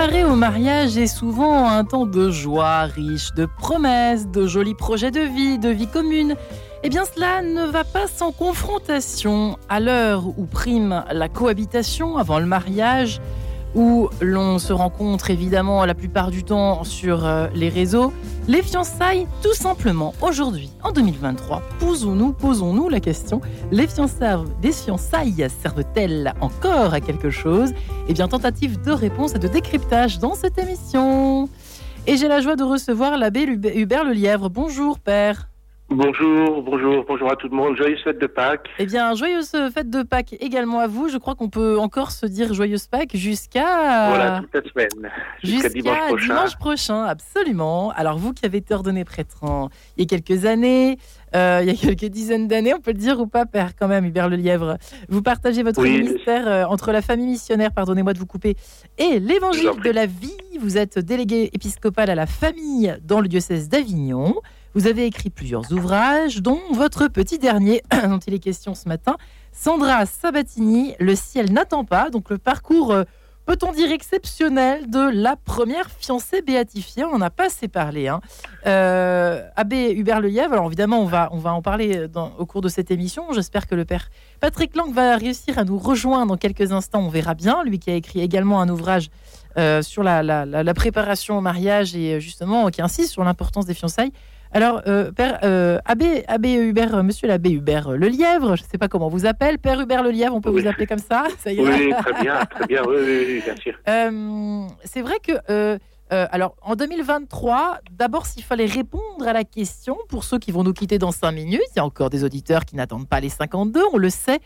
préparer au mariage est souvent un temps de joie, riche de promesses, de jolis projets de vie, de vie commune. Eh bien, cela ne va pas sans confrontation. À l'heure où prime la cohabitation avant le mariage, où l'on se rencontre évidemment la plupart du temps sur euh, les réseaux, les fiançailles, tout simplement, aujourd'hui, en 2023, posons-nous, posons-nous la question, les fiançailles, les fiançailles servent-elles encore à quelque chose? Eh bien, tentative de réponse et de décryptage dans cette émission. Et j'ai la joie de recevoir l'abbé Hubert Lelièvre. Bonjour, père. Bonjour, bonjour, bonjour à tout le monde. Joyeuse fête de Pâques. Eh bien, joyeuse fête de Pâques également à vous. Je crois qu'on peut encore se dire joyeuse Pâques jusqu'à. Voilà, toute la semaine. Jusqu'à dimanche prochain. dimanche prochain. absolument. Alors, vous qui avez été ordonné prêtre il y a quelques années, euh, il y a quelques dizaines d'années, on peut le dire ou pas, père, quand même, Hubert Lièvre. Vous partagez votre ministère euh, entre la famille missionnaire, pardonnez-moi de vous couper, et l'évangile de la vie. Vous êtes délégué épiscopal à la famille dans le diocèse d'Avignon. Vous avez écrit plusieurs ouvrages, dont votre petit dernier, dont il est question ce matin, Sandra Sabatini, Le ciel n'attend pas, donc le parcours, euh, peut-on dire, exceptionnel de la première fiancée béatifiée? On n'en a pas assez parlé. Hein. Euh, Abbé Hubert Lelièvre, alors évidemment, on va, on va en parler au cours de cette émission. J'espère que le père Patrick Lang va réussir à nous rejoindre dans quelques instants. On verra bien. Lui qui a écrit également un ouvrage euh, sur la, la, préparation au mariage et justement qui insiste sur l'importance des fiançailles. Alors, euh, Père euh, Abbé, Abbé Hubert, euh, Monsieur l'abbé Hubert Le Lièvre, je ne sais pas comment on vous appelle, Père Hubert Le Lièvre, on peut vous appeler comme ça, ça y est. Oui, très bien, très bien, oui, oui, bien sûr. c'est vrai que, alors, en 2023, d'abord, s'il fallait répondre à la question, pour ceux qui vont nous quitter dans 5 minutes, il y a encore des auditeurs qui n'attendent pas les 52, on le sait.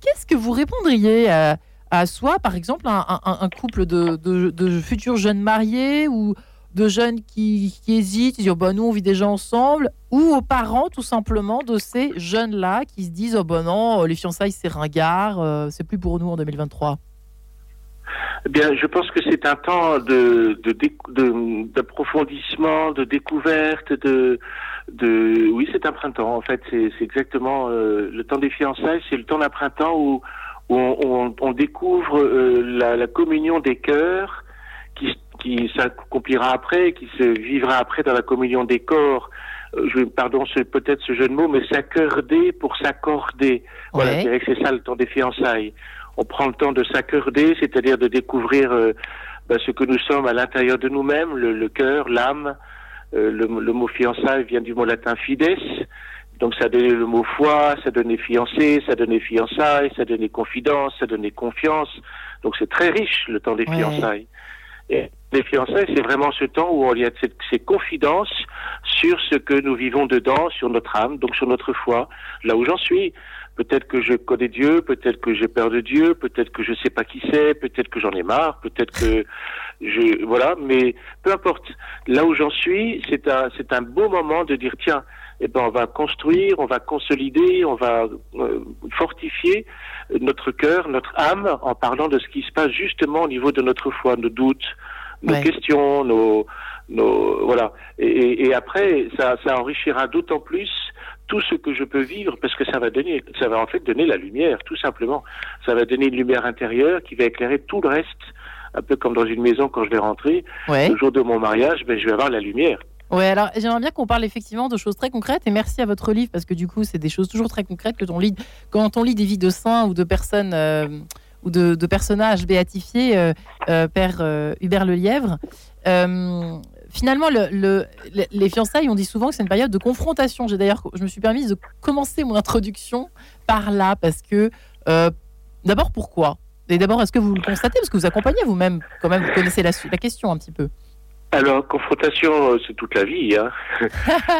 Qu'est-ce que vous répondriez à, à soi, par exemple, un, un, couple de, de, de futurs jeunes mariés ou de jeunes qui, hésitent, ils disent oh bah, nous on vit déjà ensemble, ou aux parents tout simplement de ces jeunes-là qui se disent oh bah non, les fiançailles c'est ringard, euh, c'est plus pour nous en 2023 eh bien, je pense que c'est un temps de, d'approfondissement, de, découverte, de, de, oui, c'est un printemps. En fait, c'est, exactement euh, le temps des fiançailles. C'est le temps d'un printemps où, on, découvre euh, la, la, communion des cœurs qui s'accomplira après, qui se vivra après dans la communion des corps. Euh, je, pardon, c'est peut-être ce jeu de mots, mais s'accorder pour s'accorder. Voilà, je dirais que c'est ça le temps des fiançailles. On prend le temps de s'accorder, c'est-à-dire de découvrir euh, ben, ce que nous sommes à l'intérieur de nous-mêmes, le, le cœur, l'âme. Euh, le, le, mot fiançailles vient du mot latin fides, donc ça donnait le mot foi, ça donnait fiancé, ça donnait fiançailles, ça donnait confidence, ça donnait confiance. Donc c'est très riche le temps des fiançailles. Et les fiançailles, c'est vraiment ce temps où il y a ces confidences sur ce que nous vivons dedans, sur notre âme, donc sur notre foi, là où j'en suis. Peut-être que je connais Dieu, peut-être que j'ai peur de Dieu, peut-être que je sais pas qui c'est, peut-être que j'en ai marre, peut-être que je voilà, mais peu importe. Là où j'en suis, c'est un c'est un beau moment de dire tiens, eh ben on va construire, on va consolider, on va euh, fortifier notre cœur, notre âme en parlant de ce qui se passe justement au niveau de notre foi, nos doutes, nos questions, nos, nos voilà. Et, et après, ça, ça enrichira d'autant plus tout ce que je peux vivre parce que ça va donner, ça va en fait donner la lumière, tout simplement. Ça va donner une lumière intérieure qui va éclairer tout le reste, un peu comme dans une maison quand je vais rentrer. Le jour de mon mariage, ben, je vais avoir la lumière. Ouais, alors j'aimerais bien qu'on parle effectivement de choses très concrètes et merci à votre livre parce que du coup, c'est des choses toujours très concrètes que on lit quand on lit des vies de saints ou de personnes. Euh, ou de, personnages béatifiés, euh, euh, Père Hubert Lelièvre. finalement, le, les fiançailles, on dit souvent que c'est une période de confrontation. J'ai d'ailleurs, je me suis permise de commencer mon introduction par là, parce que d'abord, pourquoi? Et d'abord, est-ce que vous le constatez? Parce que vous accompagnez vous-même, quand même, vous connaissez la question un petit peu. Alors, confrontation, c'est toute la vie. Hein.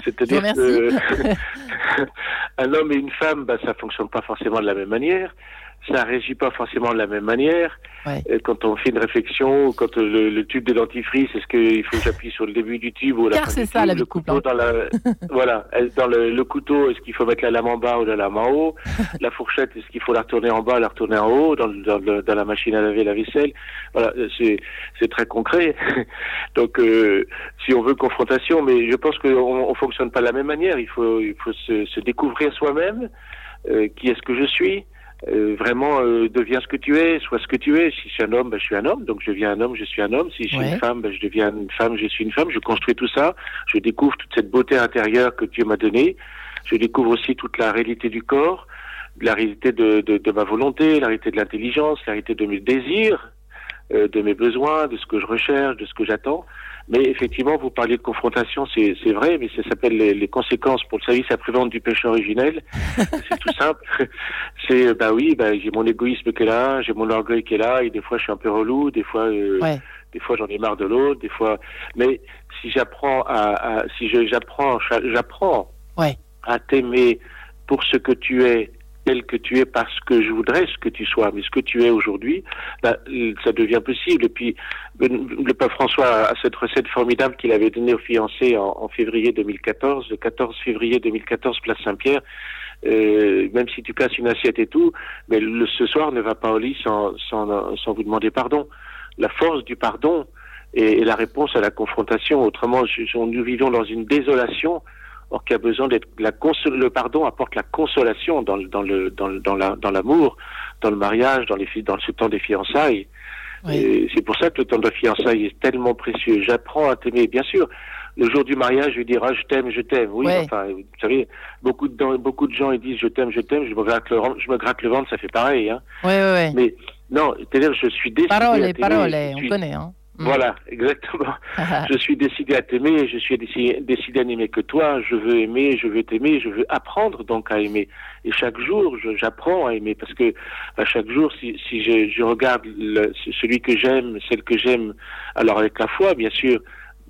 C'est-à-dire un homme et une femme, bah, ça fonctionne pas forcément de la même manière ça réagit pas forcément de la même manière. Euh, quand on fait une réflexion, quand le, tube de dentifrice, est-ce qu'il faut que j'appuie sur le début du tube ou la Car c'est ça la le couteau hein. dans la, voilà, dans le, couteau, est-ce qu'il faut mettre la lame en bas ou la lame en haut? La fourchette, est-ce qu'il faut la retourner en bas, la retourner en haut dans, dans, la machine à laver la vaisselle? Voilà, c'est c'est très concret. Donc, euh, si on veut confrontation, mais je pense qu'on on fonctionne pas de la même manière. Il faut il faut se, se découvrir soi-même. Euh, qui est-ce que je suis euh, vraiment euh, deviens ce que tu es, sois ce que tu es. Si je suis un homme, ben, je suis un homme, donc je deviens un homme, je suis un homme. Si je suis une femme, ben, je deviens une femme, je suis une femme. Je construis tout ça, je découvre toute cette beauté intérieure que Dieu m'a donnée. Je découvre aussi toute la réalité du corps, la réalité de, de, de ma volonté, la réalité de l'intelligence, la réalité de mes désirs, euh, de mes besoins, de ce que je recherche, de ce que j'attends. Mais effectivement, vous parliez de confrontation, c'est vrai, mais ça s'appelle les, les, conséquences pour le service après-vente du péché originel. c'est tout simple. C'est, bah oui, bah, j'ai mon égoïsme qui est là, j'ai mon orgueil qui est là, et des fois je suis un peu relou, des fois, euh, des fois j'en ai marre de l'autre, des fois. Mais si j'apprends à, à, si j'apprends, j'apprends ouais. à t'aimer pour ce que tu es tel que tu es parce que je voudrais ce que tu sois, mais ce que tu es aujourd'hui, bah, ça devient possible. Et puis, le pape François a cette recette formidable qu'il avait donnée aux fiancés en, février 2014, le 14 février 2014, place Saint-Pierre. Euh, même si tu casses une assiette et tout, mais ce soir ne va pas au lit sans, vous demander pardon. La force du pardon est, la réponse à la confrontation. Autrement, nous vivons dans une désolation or qui a besoin d'être la le pardon apporte la consolation dans, dans le dans, dans la dans l'amour, dans le mariage, dans les dans ce temps des fiançailles. C'est pour ça que le temps de fiançailles est tellement précieux. J'apprends à t'aimer, bien sûr. Le jour du mariage, je lui dirai je t'aime, je t'aime. Oui, enfin, vous savez, beaucoup de beaucoup de gens ils disent je t'aime, je t'aime. Je me gratte le je me gratte le ventre, ça fait pareil. Hein. Oui, oui, Mais non, c'est-à-dire je suis décidé. Parole, parole, on connaît. Hein. Mm. Voilà, exactement. je suis décidé à t'aimer, je suis décidé, à n'aimer que toi, je veux aimer, je veux t'aimer, je veux apprendre donc à aimer. Et chaque jour, j'apprends à aimer parce que à chaque jour, si, si je, je regarde le, celui que j'aime, celle que j'aime, alors avec la foi, bien sûr,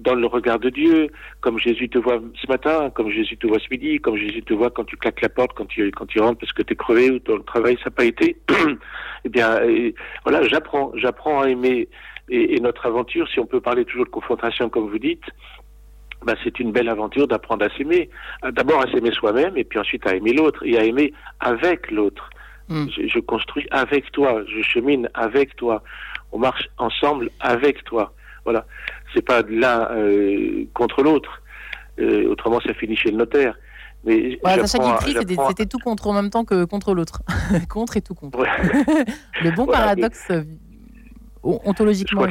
dans le regard de Dieu, comme Jésus te voit ce matin, comme Jésus te voit ce midi, comme Jésus te voit quand tu claques la porte, quand tu, quand tu rentres parce que tu es crevé ou ton travail ça n'a pas été, eh bien, voilà, j'apprends, j'apprends à aimer et, et, notre aventure, si on peut parler toujours de confrontation comme vous dites, bah, c'est une belle aventure d'apprendre à s'aimer. Euh, d'abord à s'aimer soi-même et puis ensuite à aimer l'autre et à aimer avec l'autre. Hmm. Je, je, construis avec toi, je chemine avec toi, on marche ensemble avec toi. Voilà, c'est pas l'un euh, contre l'autre. Euh, autrement, ça finit chez le notaire. Mais voilà, Sacha c'était tout contre en même temps que contre l'autre. contre et tout contre. le bon paradoxe ontologiquement.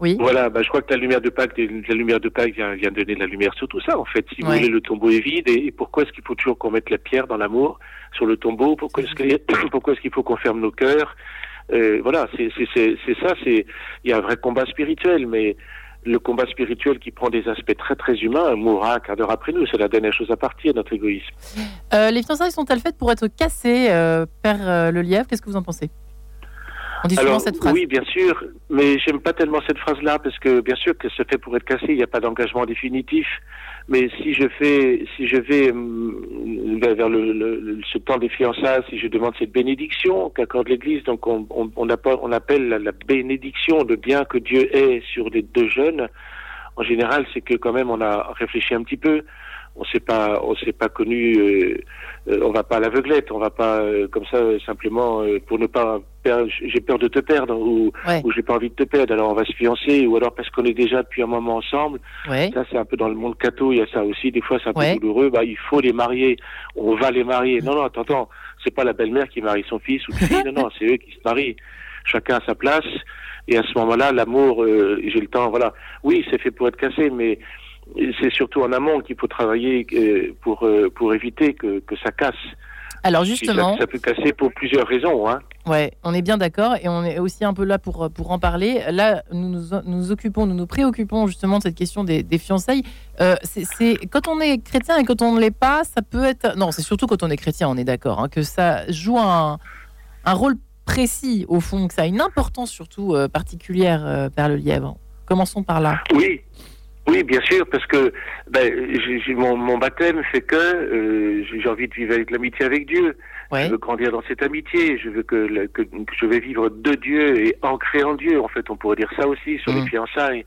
Oui. Voilà, bah, je crois que la lumière de Pâques, la lumière de Pâques vient, vient donner de la lumière sur tout ça, en fait. Si vous voulez, le tombeau est vide. Et, pourquoi est-ce qu'il faut toujours qu'on mette la pierre dans l'amour sur le tombeau? Pourquoi est-ce qu'il est faut qu'on ferme nos cœurs? Euh, Voilà, c'est ça. C'est il y a un vrai combat spirituel, mais le combat spirituel qui prend des aspects très très humains mourra un quart d'heure après nous. C'est la dernière chose à partir, notre égoïsme. Euh, les fiançailles sont-elles faites pour être cassées, euh, Père euh, Le Lièvre? Qu'est-ce que vous en pensez? On dit souvent cette phrase. Oui, bien sûr, mais j'aime pas tellement cette phrase-là parce que bien sûr que se fait pour être cassé, il n'y a pas d'engagement définitif. Mais si je fais, si je vais hum, vers le, ce temps des fiançailles, si je demande cette bénédiction qu'accorde l'Église, donc on, on, on, appelle, la, bénédiction de bien que Dieu ait sur les deux jeunes. En général, c'est que quand même on a réfléchi un petit peu on s'est pas on s'est pas connu euh, euh, on va pas à l'aveuglette on va pas euh, comme ça simplement pour ne pas perdre j'ai peur de te perdre ou, ou j'ai pas envie de te perdre. Alors on va se fiancer ou alors parce qu'on est déjà depuis un moment ensemble. Ça c'est un peu dans le monde catho il y a ça aussi. Des fois c'est un peu douloureux. Bah il faut les marier. On va les marier. Non non attends attends. C'est pas la belle-mère qui marie son fils ou fille non non c'est eux qui se marient. Chacun à sa place. Et à ce moment-là l'amour j'ai le temps voilà. Oui c'est fait pour être cassé mais c'est surtout en amont qu'il faut travailler euh, pour, euh, pour éviter que, que ça casse. Alors justement, ça, peut casser pour plusieurs raisons. Hein. Ouais, on est bien d'accord et on est aussi un peu là pour, pour en parler. Là, nous nous, nous occupons, nous nous préoccupons justement de cette question des, des fiançailles. Euh, c'est quand on est chrétien et quand on ne l'est pas, ça peut être. Non, c'est surtout quand on est chrétien, on est d'accord, hein, que ça joue un, un, rôle précis au fond, que ça a une importance surtout particulière, euh, Père Le Lièvre. Commençons par là. Oui, oui, bien sûr, parce que ben, j'ai, mon, mon, baptême fait que euh, j'ai envie de vivre avec l'amitié avec Dieu. Je veux grandir dans cette amitié. Je veux que, que, je vais vivre de Dieu et ancré en Dieu. En fait, on pourrait dire ça aussi sur les mm. fiançailles.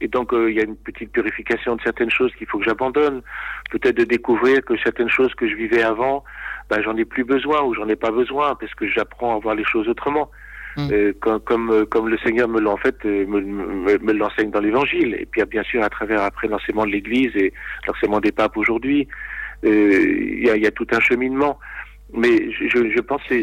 Et donc, euh, il y a une petite purification de certaines choses qu'il faut que j'abandonne. Peut-être de découvrir que certaines choses que je vivais avant, ben, j'en ai plus besoin ou j'en ai pas besoin parce que j'apprends à voir les choses autrement. Mm. Euh, comme, comme, euh, comme, le Seigneur me l'a en fait euh, me, l'enseigne dans l'Évangile et puis bien sûr à travers après l'enseignement de l'Église et l'enseignement des papes aujourd'hui il y, a, y, a, tout un cheminement Mais je, je pense que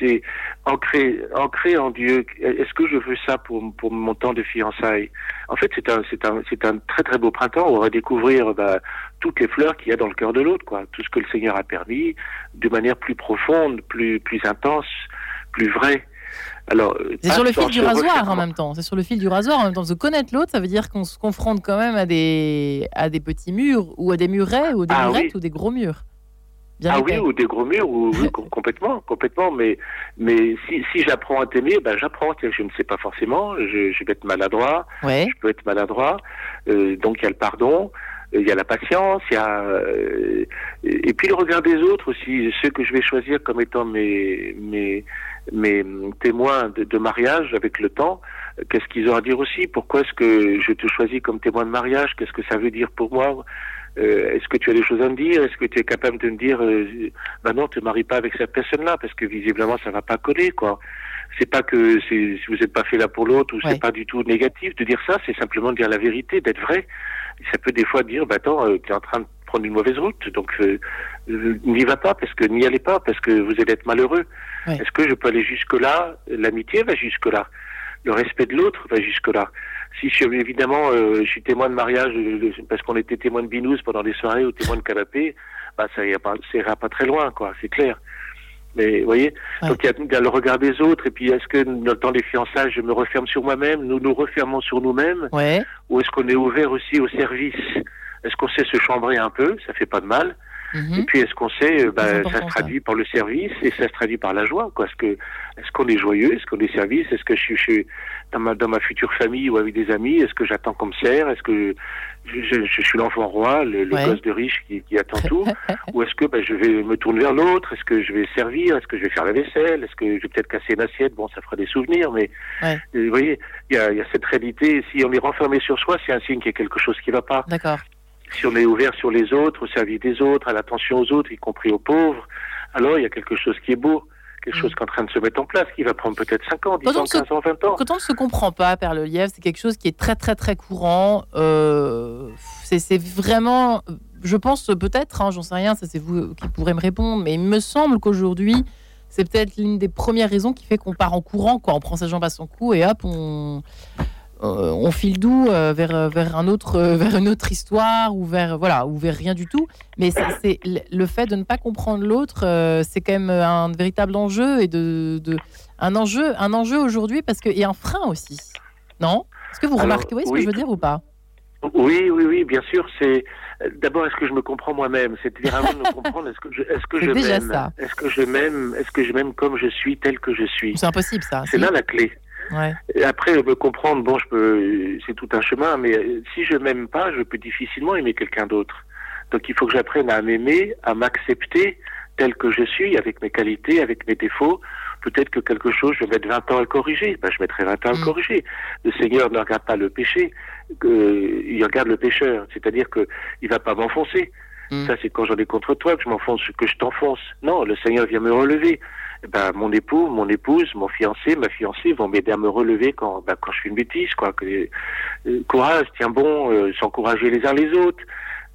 c'est ancré, ancré en Dieu. Est-ce que je veux ça pour, pour mon temps de fiançailles? En fait, c'est un, c'est un, c'est un très très beau printemps. On va découvrir bah, toutes les fleurs qu'il y a dans le cœur de l'autre, quoi. Tout ce que le Seigneur a permis, de manière plus profonde, plus, plus intense, plus vraie. Alors, c'est sur le fil du rasoir en même temps. C'est sur le fil du rasoir en même temps. Se connaître l'autre, ça veut dire qu'on se confronte quand même à des, à des petits murs ou à des murets ou des ah murettes ou des gros murs ah oui, ou des gros murs, ou, complètement, complètement. Mais, mais si, si j'apprends à t'aimer, ben j'apprends. Je ne sais pas forcément. Je, je vais être maladroit. Je peux être maladroit. Euh, donc il y a le pardon. Il y a la patience, il y a euh, et puis le regard des autres aussi, ceux que je vais choisir comme étant mes mes mes témoins de, de mariage avec le temps. Qu'est-ce qu'ils ont à dire aussi? Pourquoi est-ce que je te choisis comme témoin de mariage? Qu'est-ce que ça veut dire pour moi? Euh, est-ce que tu as des choses à me dire? Est-ce que tu es capable de me dire, euh, bah non, te maries pas avec cette personne-là parce que visiblement ça va pas coller, quoi. C'est pas que si vous n'êtes pas fait là pour l'autre ou c'est pas du tout négatif de dire ça, c'est simplement de dire la vérité, d'être vrai. Ça peut des fois dire, bah attends, euh, tu es en train de prendre une mauvaise route, donc euh, n'y va pas parce que n'y allez pas parce que vous allez être malheureux. Est-ce que je peux aller jusque là L'amitié va jusque là. Le respect de l'autre va jusque là. Si je, évidemment euh, je suis témoin de mariage euh, parce qu'on était témoin de binous pendant des soirées ou témoin de canapé, bah ça ira pas, ça ira pas très loin, quoi. C'est clair. Mais vous voyez, donc il y, a le regard des autres et puis est-ce que dans le temps des fiançailles, je me referme sur moi-même, nous nous refermons sur nous-mêmes, ouais. ou est-ce qu'on est ouvert aussi au service? Est-ce qu'on sait se chambrer un peu? Ça fait pas de mal. Mhm. Et puis est-ce qu'on sait, bah, ça se traduit par le service et ça se traduit par la joie. Quoi. Est-ce que est-ce qu'on est joyeux? Est-ce qu'on est service? Est-ce que je suis chez, dans ma dans ma future famille ou avec des amis? Est-ce que j'attends comme serre? Est-ce que je, je, suis l'enfant roi, le, gosse de riche qui, qui attend tout? Ou est-ce que bah, je vais me tourner vers l'autre? Est-ce que je vais servir? Est-ce que je vais faire la vaisselle? Est-ce que je vais peut-être casser une assiette Bon, ça fera des souvenirs, mais euh, vous voyez, il y a, y a cette réalité. Si on est renfermé sur soi, c'est un signe qu'il y a quelque chose qui ne va pas. D'accord si on est ouvert sur les autres, au service des autres, à l'attention aux autres, y compris aux pauvres, alors il y a quelque chose qui est beau, quelque chose mm. qui est en train de se mettre en place, qui va prendre peut-être 5 ans, 10 ans, 15 ans, 20 ans. Quand on ne se comprend pas, Père Le Lièvre, c'est quelque chose qui est très très très courant. Euh, c'est vraiment, je pense peut-être, hein, j'en sais rien, ça c'est vous qui pourrez me répondre, mais il me semble qu'aujourd'hui, c'est peut-être l'une des premières raisons qui fait qu'on part en courant, quoi. On prend sa jambe à son cou et hop, on, on file doux euh, vers, euh, vers, un autre, vers une autre histoire ou vers, voilà, ou vers rien du tout. Mais c'est le fait de ne pas comprendre l'autre, c'est quand même un véritable enjeu et de, un enjeu, un enjeu aujourd'hui parce que et un frein aussi. Non? Est-ce que vous remarquez ce que je veux dire ou pas? Oui, oui, oui, bien sûr. C'est d'abord est-ce que je me comprends moi-même? C'est-à-dire avant de me comprendre, est-ce que je, est-ce que je m'aime? Est-ce que je m'aime Est-ce que je m'aime comme je suis, tel que je suis? C'est impossible ça. C'est là la clé. Et après, me comprendre, bon, je peux, c'est tout un chemin, mais si je m'aime pas, je peux difficilement aimer quelqu'un d'autre. Donc il faut que j'apprenne à m'aimer, à m'accepter tel que je suis, avec mes qualités, avec mes défauts. Peut-être que quelque chose, je vais mettre 20 ans à le corriger. Ben, je mettrai 20 ans à le mm. corriger. Le Seigneur ne regarde pas le péché, il regarde le pécheur. C'est-à-dire que il va pas m'enfoncer. Mm. Ça, c'est quand j'en ai contre toi que je m'enfonce, que je t'enfonce. Non, le Seigneur vient me relever. Eh ben, mon époux, mon épouse, mon fiancé, ma fiancée vont m'aider à me relever quand, ben, quand je fais une bêtise, quoi. Euh, courage, tiens bon, euh, s'encourager les uns les autres.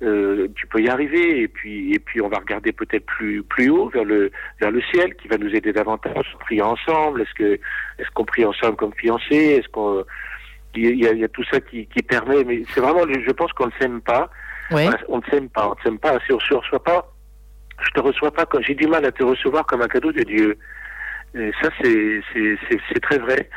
Euh, tu peux y arriver et puis et puis on va regarder peut-être plus plus haut vers le vers le ciel qui va nous aider davantage prier ensemble est-ce que est-ce qu'on prie ensemble comme fiancés? Est-ce qu'on il y a, y a tout ça qui, qui permet mais c'est vraiment je pense qu'on ne s'aime pas on ne s'aime pas on ne s'aime pas si on ne se reçoit pas je te reçois pas j'ai du mal à te recevoir comme un cadeau de Dieu. Et ça, c'est c'est très vrai.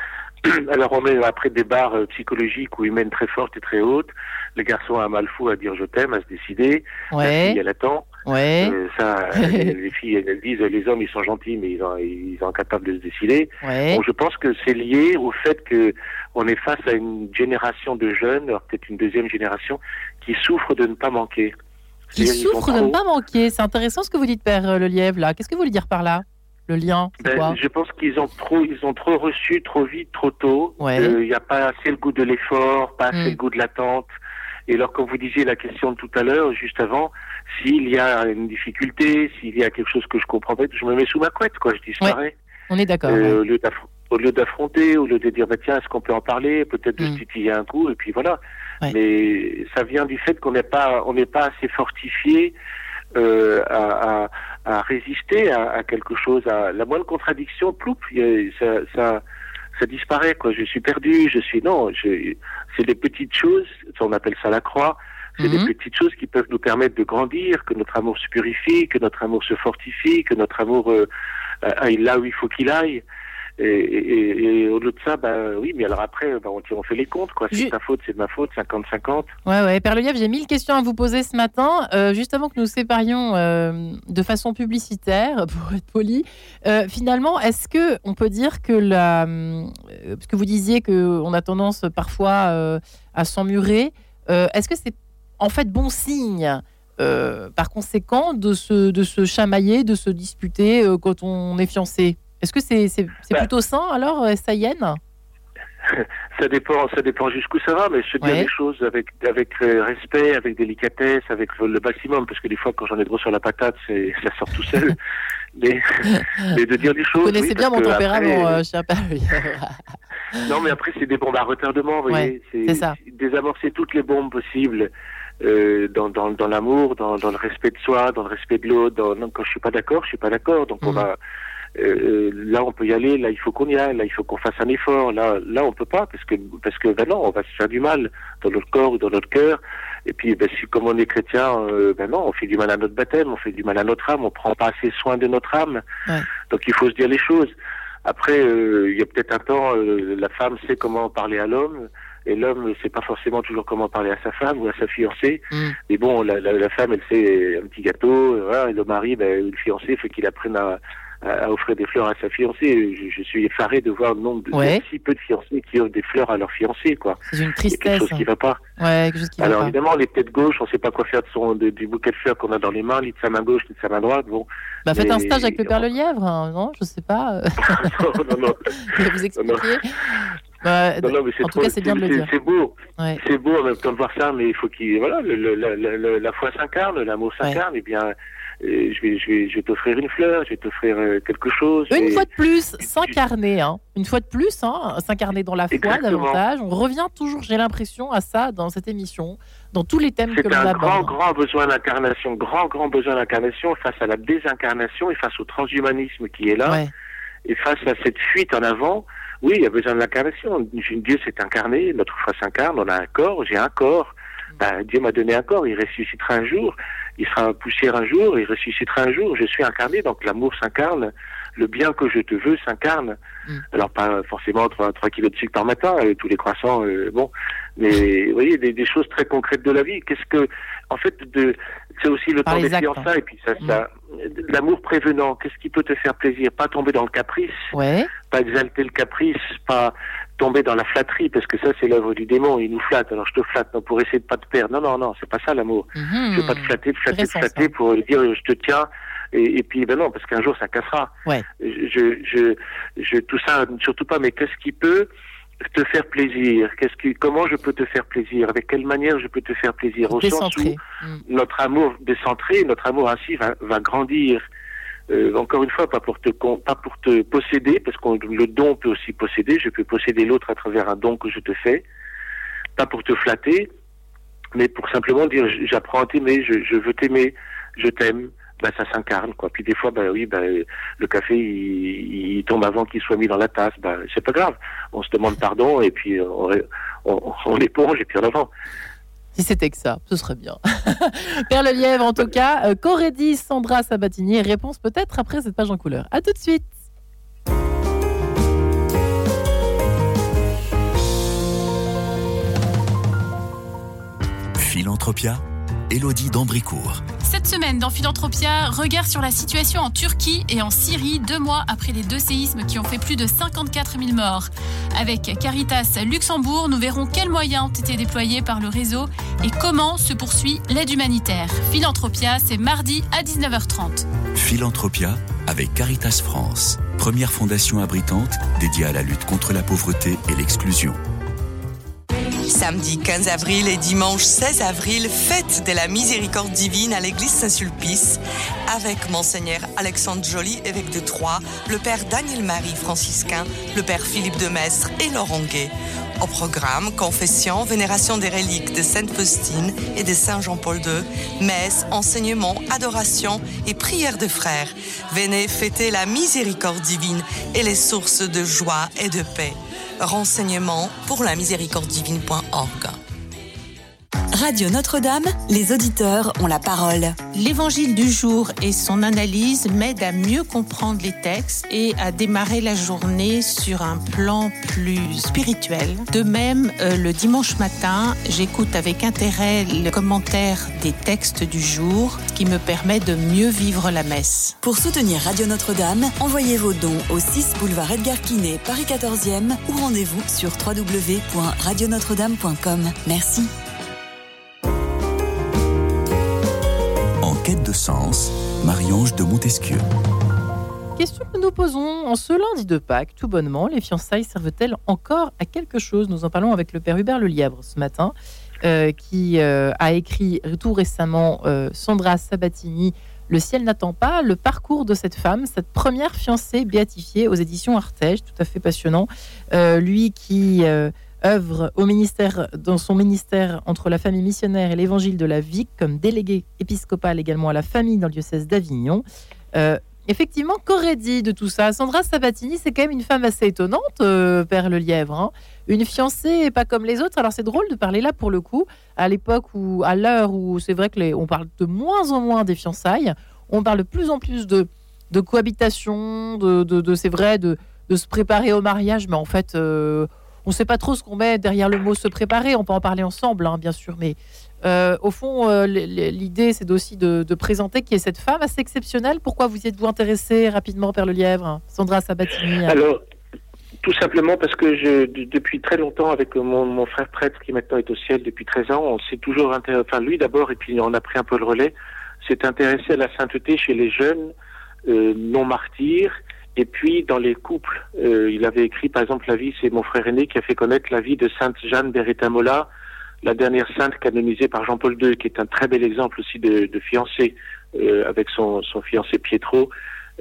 Alors on met après des barres euh, psychologiques ou humaines très fortes et très hautes. Le garçon a un mal fou à dire je t'aime, à se décider. Ouais. La fille, elle attend. Ouais. Euh, ça, les filles, elles disent les hommes, ils sont gentils, mais ils, sont, ils sont incapables de se décider. Ouais. Bon, je pense que c'est lié au fait que on est face à une génération de jeunes, peut-être une deuxième génération, qui souffre de ne pas manquer qui souffrent de ne pas manquer. C'est intéressant ce que vous dites, Père euh, Le Lièvre, là. Qu'est-ce que vous voulez dire par là Le lien ben, Je pense qu'ils ont trop, ils ont trop reçu trop vite, trop tôt. Il ouais. n'y a pas assez le goût de l'effort, pas assez hmm. le goût de l'attente. Et alors, comme vous disiez la question de tout à l'heure, juste avant, s'il y a une difficulté, s'il y a quelque chose que je comprends pas, je me mets sous ma couette, quoi. Je disparais. On est d'accord. Euh, au lieu d'affronter, au lieu de dire, bah, tiens, est-ce qu'on peut en parler, peut-être de mm. un coup, et puis voilà. Mais ça vient du fait qu'on n'est pas, on n'est pas assez fortifié euh, à, à, à, résister à, quelque chose, à la moindre contradiction, ploup, ça, ça, ça disparaît. Quoi. Je suis perdu, je suis non. C'est des petites choses, on appelle ça la croix. C'est des mhm. petites choses qui peuvent nous permettre de grandir, que notre amour se purifie, que notre amour se fortifie, que notre amour euh, aille là où il faut qu'il aille. Et, au-delà de ça, bah oui, mais alors après, bah, on, fait les comptes, quoi. C'est ta faute, c'est de ma faute, 50-50. Ouais, ouais. Père Lièvre, j'ai mille questions à vous poser ce matin. Euh, juste avant que nous séparions euh, de façon publicitaire, pour être poli, euh, finalement, est-ce que on peut dire que la. Parce que vous disiez qu'on a tendance parfois à s'emmurer, est-ce que c'est en fait bon signe par conséquent de se, de se chamailler, de se disputer quand on est fiancé? Est-ce que c'est c'est bah. plutôt sain alors, euh, Sayenne ça dépend, ça dépend jusqu'où ça va, mais je dis les choses avec avec euh, respect, avec délicatesse, avec le, maximum, parce que des fois quand j'en ai trop sur la patate, ça sort tout seul. mais, mais, de dire les choses. Vous connaissez bien mon tempérament, euh, cher non, mais après c'est des bombes à retardement, vous voyez, c'est ça. désamorcer toutes les bombes possibles. Euh, dans, dans, dans l'amour, dans, dans le respect de soi, dans le respect de l'autre. Dans, quand je suis pas d'accord, je suis pas d'accord. Donc on mm. va euh, euh, là on peut y aller, là il faut qu'on y aille, là il faut qu'on fasse un effort, là là on peut pas parce que parce que ben non on va se faire du mal dans notre corps ou dans notre cœur. Et puis ben, si comme on est chrétien, euh, ben non on fait du mal à notre baptême, on fait du mal à notre âme, on prend pas assez soin de notre âme. Donc il faut se dire les choses. Après il y a peut-être un temps la femme sait comment parler à l'homme et l'homme ne sait pas forcément toujours comment parler à sa femme ou à sa fiancée. Mm. Mais bon, la, la, la, femme, elle sait un petit gâteau, voilà, et le mari, ben, le fiancé, fait qu'il apprenne à, à, offrir des fleurs à sa fiancée. Je, suis effaré de voir le nombre de si peu de fiancés qui offrent des fleurs à leur fiancée, quoi. C'est une tristesse. quelque chose qui va pas. Ouais, quelque chose qui Alors va évidemment, les têtes gauche, on sait pas quoi faire de son du bouquet de fleurs qu'on a dans les mains, lit de sa main gauche, lit de sa main droite. Bon. Bah faites un stage avec le père Le Lièvre, hein, non Je sais pas. non, non, non. Je vais vous expliquer. Bah, non, non, mais en tout cas, c'est bien de le dire. C'est beau, ouais. c'est beau en même temps de voir ça, mais il faut qu'il voilà, le, le, la, la foi s'incarne, l'amour s'incarne, et eh je vais, je vais, je vais t'offrir une fleur, je vais t'offrir euh, quelque chose. Une fois de plus, s'incarner, hein. Une fois de plus, hein, s'incarner dans la foi davantage. On revient toujours, j'ai l'impression, à ça dans cette émission, dans tous les thèmes que l'on aborde. C'est un grand, grand besoin d'incarnation, grand, grand besoin d'incarnation face à la désincarnation et face au transhumanisme qui est là. Et face à cette fuite en avant, oui, il y a besoin de l'incarnation. Dieu s'est incarné, notre foi s'incarne, on a un corps, j'ai un corps. Ben, Dieu m'a donné un corps, il ressuscitera un jour il sera poussière un jour, il ressuscitera un jour. Je suis incarné, donc l'amour s'incarne, le bien que je te veux s'incarne. Mm. Alors pas forcément 3, 3 kilos de sucre par matin, euh, tous les croissants, euh, bon, mais vous voyez des, des, choses très concrètes de la vie. Qu'est-ce que, en fait, de, c'est aussi le temps des fiançailles et puis ça, ça mm. l'amour prévenant. Qu'est-ce qui peut te faire plaisir? Pas tomber dans le caprice, ouais. pas exalter le caprice, pas tomber dans la flatterie parce que ça c'est l'œuvre du démon. Il nous flatte. Alors je te flatte non, pour essayer de pas te perdre. Non non non, c'est pas ça l'amour. Mm-hmm. Je veux pas te flatter, te flatter, te flatter pour dire je te tiens. Et, et, puis ben non parce qu'un jour ça cassera. Ouais. Je, je, je tout ça surtout pas. Mais qu'est-ce qui peut te faire plaisir Qu'est-ce qui, comment je peux te faire plaisir? Avec quelle manière je peux te faire plaisir? Au sens où mm. notre amour décentré, notre amour ainsi va, va grandir. Euh, encore une fois, pas pour te pas pour te posséder, parce que le don peut aussi posséder. Je peux posséder l'autre à travers un don que je te fais, pas pour te flatter, mais pour simplement dire j'apprends à t'aimer, je, je veux t'aimer, je t'aime, bah, ça s'incarne quoi. Puis des fois, bah oui, bah, le café il, tombe avant qu'il soit mis dans la tasse, bah c'est pas grave. On se demande pardon et puis on, on, on l'éponge et puis on avance. Si c'était que ça, ce serait bien. Père Le Lièvre, en tout cas, euh, qu'aurait dit Sandra Sabatini Réponse peut-être après cette page en couleur. À tout de suite. Philanthropia, Élodie d'Ambricourt. Cette semaine, dans Philanthropia, regard sur la situation en Turquie et en Syrie, deux mois après les deux séismes qui ont fait plus de 54 000 morts. Avec Caritas Luxembourg, nous verrons quels moyens ont été déployés par le réseau et comment se poursuit l'aide humanitaire. Philanthropia, c'est mardi à 19h30. Philanthropia avec Caritas France, première fondation abritante dédiée à la lutte contre la pauvreté et l'exclusion. Samedi 15 avril et dimanche 16 avril, fête de la miséricorde divine à l'église Saint-Sulpice avec Monseigneur Alexandre Joly, évêque de Troyes, le père Daniel-Marie franciscain, le père Philippe de Mestre et Laurent Gay. Au programme, confession, vénération des reliques de Sainte Faustine et de Saint Jean-Paul II, messe, enseignement, adoration et prière de frères. Venez fêter la miséricorde divine et les sources de joie et de paix. Renseignements pour la miséricordedivine.org. Radio Notre-Dame, les auditeurs ont la parole. L'évangile du jour et son analyse m'aident à mieux comprendre les textes et à démarrer la journée sur un plan plus spirituel. De même, euh, le dimanche matin, j'écoute avec intérêt le commentaire des textes du jour qui me permet de mieux vivre la messe. Pour soutenir Radio Notre-Dame, envoyez vos dons au 6 boulevard Edgar Quinet, Paris 14e ou rendez-vous sur www.radionotre-dame.com. Merci. Sens, Marie-Ange de Montesquieu. Question que nous posons en ce lundi de Pâques, tout bonnement, les fiançailles servent-elles encore à quelque chose? Nous en parlons avec le père Hubert Le Lièvre ce matin, euh, qui euh, a écrit tout récemment euh, Sandra Sabatini, Le ciel n'attend pas, le parcours de cette femme, cette première fiancée béatifiée aux éditions Artege, tout à fait passionnant. lui qui œuvre au ministère, dans son ministère entre la famille missionnaire et l'évangile de la vie, comme délégué épiscopal également à la famille dans le diocèse d'Avignon. Euh, effectivement, qu'aurait dit de tout ça? Sandra Sabatini, c'est quand même une femme assez étonnante, euh, Père Le Lièvre. Hein. une fiancée pas comme les autres. Alors c'est drôle de parler là pour le coup, à l'époque où, à l'heure où c'est vrai que on parle de moins en moins des fiançailles, on parle de plus en plus de, cohabitation, de, c'est vrai, de, de, se préparer au mariage, mais en fait, euh, on ne sait pas trop ce qu'on met derrière le mot se préparer. On peut en parler ensemble, hein, bien sûr, mais euh, au fond, euh, l'idée, c'est aussi de, présenter qui est cette femme assez exceptionnelle. Pourquoi vous y êtes-vous intéressé rapidement, Père Le Lièvre, Sandra Sabatini? Alors, tout simplement parce que depuis très longtemps, avec mon, frère prêtre qui maintenant est au ciel depuis 13 ans, on s'est toujours intéressé, enfin lui d'abord, et puis on a pris un peu le relais, s'est intéressé à la sainteté chez les jeunes euh, non martyrs et puis, dans les couples, euh, il avait écrit, par exemple, la vie, c'est mon frère aîné qui a fait connaître la vie de Sainte Jeanne Beretta-Mola, la dernière sainte canonisée par Jean-Paul II, qui est un très bel exemple aussi de, de fiancée euh, avec son, son, fiancé Pietro,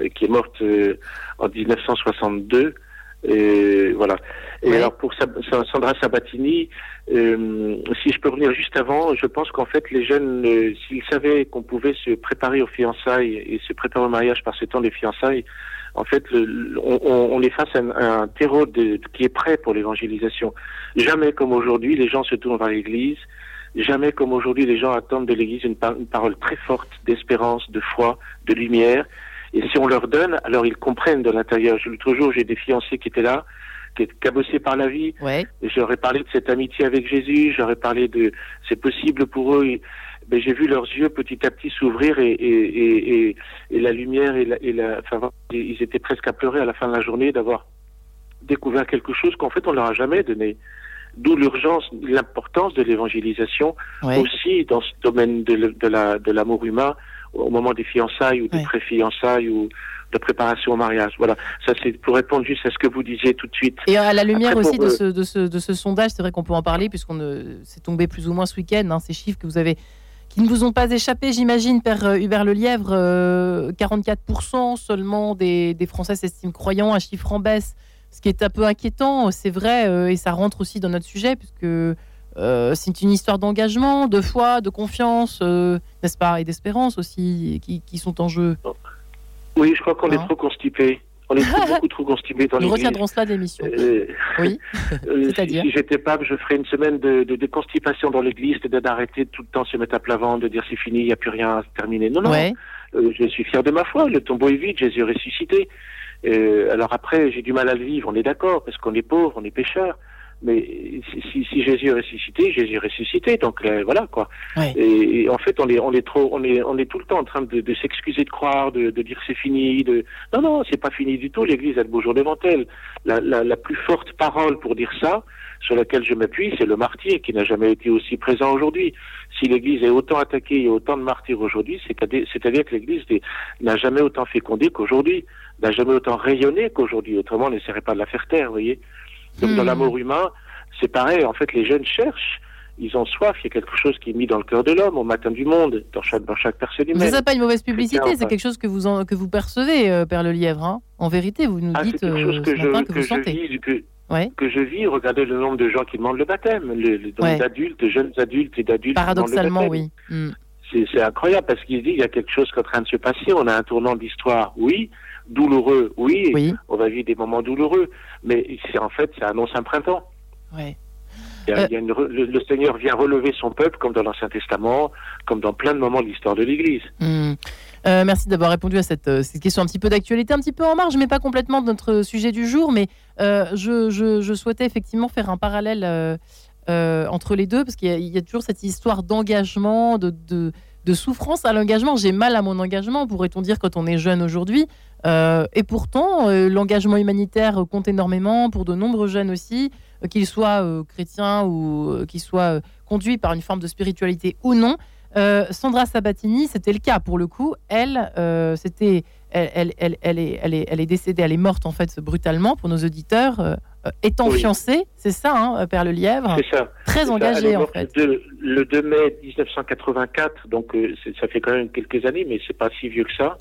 euh, qui est morte en 1962. Et voilà. Et alors pour Sandra Sabatini, si je peux revenir juste avant, je pense qu'en fait les jeunes, s'ils savaient qu'on pouvait se préparer aux fiançailles et se préparer au mariage par ce temps des fiançailles, en fait, on, est face à un, terreau qui est prêt pour l'évangélisation. Jamais comme aujourd'hui, les gens se tournent vers l'Église. Jamais comme aujourd'hui, les gens attendent de l'Église une, parole très forte d'espérance, de foi, de lumière. Et si on leur donne, alors ils comprennent de l'intérieur. L'autre jour, j'ai des fiancés qui étaient là, qui étaient cabossés par la vie. Ouais. J'aurais parlé de cette amitié avec Jésus, j'aurais parlé de c'est possible pour eux ben, j'ai vu leurs yeux petit à petit s'ouvrir et, et, et, et, la lumière et la, et la enfin, ils étaient presque à pleurer à la fin de la journée d'avoir découvert quelque chose qu'en fait on leur a jamais donné. D'où l'urgence, l'importance de l'évangélisation aussi dans ce domaine de, de la de l'amour humain au moment des fiançailles ou des pré-fiançailles ou de préparation au mariage. Voilà, ça c'est pour répondre juste à ce que vous disiez tout de suite. Et à la lumière aussi de, ce, de, ce, de, ce, sondage, c'est vrai qu'on peut en parler puisqu'on s'est tombé plus ou moins ce week-end, hein, ces chiffres que vous avez qui ne vous ont pas échappé, j'imagine, Père euh, Hubert Lelièvre. 44% euh, seulement des, Français s'estiment croyants, un chiffre en baisse, ce qui est un peu inquiétant, c'est vrai, euh, et ça rentre aussi dans notre sujet, puisque c'est une histoire d'engagement, de foi, de confiance, n'est-ce pas, et d'espérance aussi, qui, sont en jeu. Oui, je crois qu'on est hein trop constipé. On est beaucoup trop constipé dans Nous retiendrons cela d'émission. Euh, oui. Euh, C'est-à-dire si, j'étais pape, je ferais une semaine de, de, de constipation dans l'église, c'est-à-dire d'arrêter tout le temps se mettre à plat ventre, de dire c'est fini, il n'y a plus rien à terminer. Non, non. Euh, je suis fier de ma foi. Le tombeau est vide, Jésus est ressuscité. alors après, j'ai du mal à le vivre, on est d'accord, parce qu'on est pauvre, on est pécheur. Mais si, si, Jésus est ressuscité, Jésus est ressuscité. Donc euh, voilà quoi. Et, en fait, on est, on est trop, on est, on est tout le temps en train de, de s'excuser de croire, de, de dire c'est fini. De... Non, non, c'est pas fini du tout. L'Église a de beaux jours devant elle. La, la, la, plus forte parole pour dire ça, sur laquelle je m'appuie, c'est le martyr qui n'a jamais été aussi présent aujourd'hui. Si l'Église est autant attaquée et autant de martyrs aujourd'hui, c'est-à-dire que l'Église n'a jamais autant fécondé qu'aujourd'hui, n'a jamais autant rayonné qu'aujourd'hui. Autrement, on n'essaierait pas de la faire taire, vous voyez. Donc dans hmm. l'amour humain, c'est pareil. En fait, les jeunes cherchent. Ils ont soif, il y a quelque chose qui est mis dans le cœur de l'homme au matin du monde, dans chaque, dans chaque personne humaine. C'est pas une mauvaise publicité, c'est quelque chose que vous, que vous percevez, euh, Père Le Lièvre. Hein. En vérité, vous nous ah, dites euh, que, je, que, vous sentez. que je vis. Regardez le nombre de gens qui demandent le baptême, le, nombre d'adultes, de jeunes adultes et d'adultes. Paradoxalement, oui. Hmm. C'est incroyable parce qu'il dit il y a quelque chose qui est en train de se passer. On a un tournant d'histoire, oui. Douloureux, oui. oui. On va vivre des moments douloureux. Mais en fait, ça annonce un printemps. Ouais. le, Seigneur vient relever son peuple, comme dans l'Ancien Testament, comme dans plein de moments de l'histoire de l'Église. Hmm. Euh, merci d'avoir répondu à euh, cette, question un petit peu d'actualité, un petit peu en marge, mais pas complètement de notre sujet du jour. Mais euh, je, souhaitais effectivement faire un parallèle entre les deux, parce qu'il y, a toujours cette histoire d'engagement, de, souffrance à l'engagement. J'ai mal à mon engagement, pourrait-on dire, quand on est jeune aujourd'hui. et pourtant, l'engagement humanitaire compte énormément pour de nombreux jeunes aussi, qu'ils soient chrétiens ou qu'ils soient conduits par une forme de spiritualité ou non. Euh, Sandra Sabatini, c'était le cas pour le coup. Elle, euh, c'était, est, elle est décédée, elle est morte en fait brutalement pour nos auditeurs, euh, étant fiancée, c'est ça, hein, Père Le Lièvre C'est ça. Très engagée en fait. le 2 mai 1984, donc ça fait quand même quelques années, mais c'est pas si vieux que ça.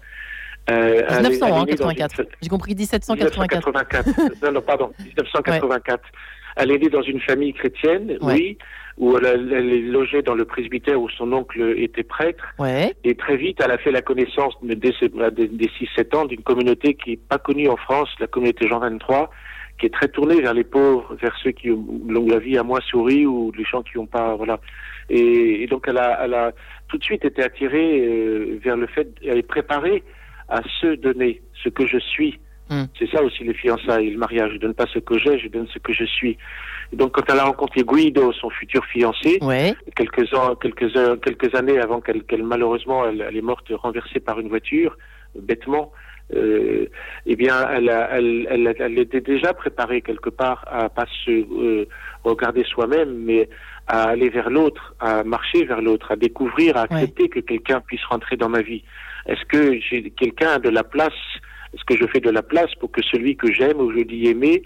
1984. J'ai compris 1784. 1984. non, non, pardon, 1984. Elle est née dans une famille chrétienne, oui où elle, est logée dans le presbytère où son oncle était prêtre. Et très vite, elle a fait la connaissance dès, dès 6-7 ans d'une communauté qui n'est pas connue en France, la communauté Jean 23, qui est très tournée vers les pauvres, vers ceux qui ont la vie à moins souri ou les gens qui n'ont pas, voilà. Et, donc elle a, elle a tout de suite été attirée euh, vers le fait, elle est préparée à se donner ce que je suis. Hmm. C'est ça aussi les fiançailles, le mariage. Je donne pas ce que j'ai, je donne ce que je suis. donc quand elle a rencontré Guido, son futur fiancé, quelques ans, quelques quelques années avant qu'elle, malheureusement, elle, est morte renversée par une voiture, bêtement. Euh, eh bien, elle, elle, elle, elle, était déjà préparée quelque part à pas se euh, regarder soi-même, mais à aller vers l'autre, à marcher vers l'autre, à découvrir, à accepter que quelqu'un puisse rentrer dans ma vie. Est-ce que j'ai quelqu'un de la place est-ce que je fais de la place pour que celui que j'aime ou je dis aimer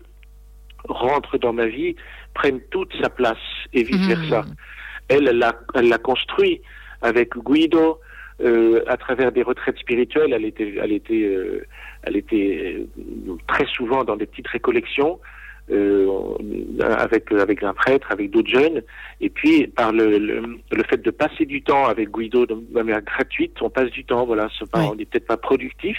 rentre dans ma vie, prenne toute sa place et vice-versa? Mmh. Elle, elle l'a construit avec Guido, euh, à travers des retraites spirituelles, elle était, elle était, euh, elle était euh, très souvent dans des petites récollections. Euh, avec avec un prêtre, avec d'autres jeunes, et puis par le, le, fait de passer du temps avec Guido de manière gratuite, on passe du temps. Voilà, on n'est peut-être pas productif,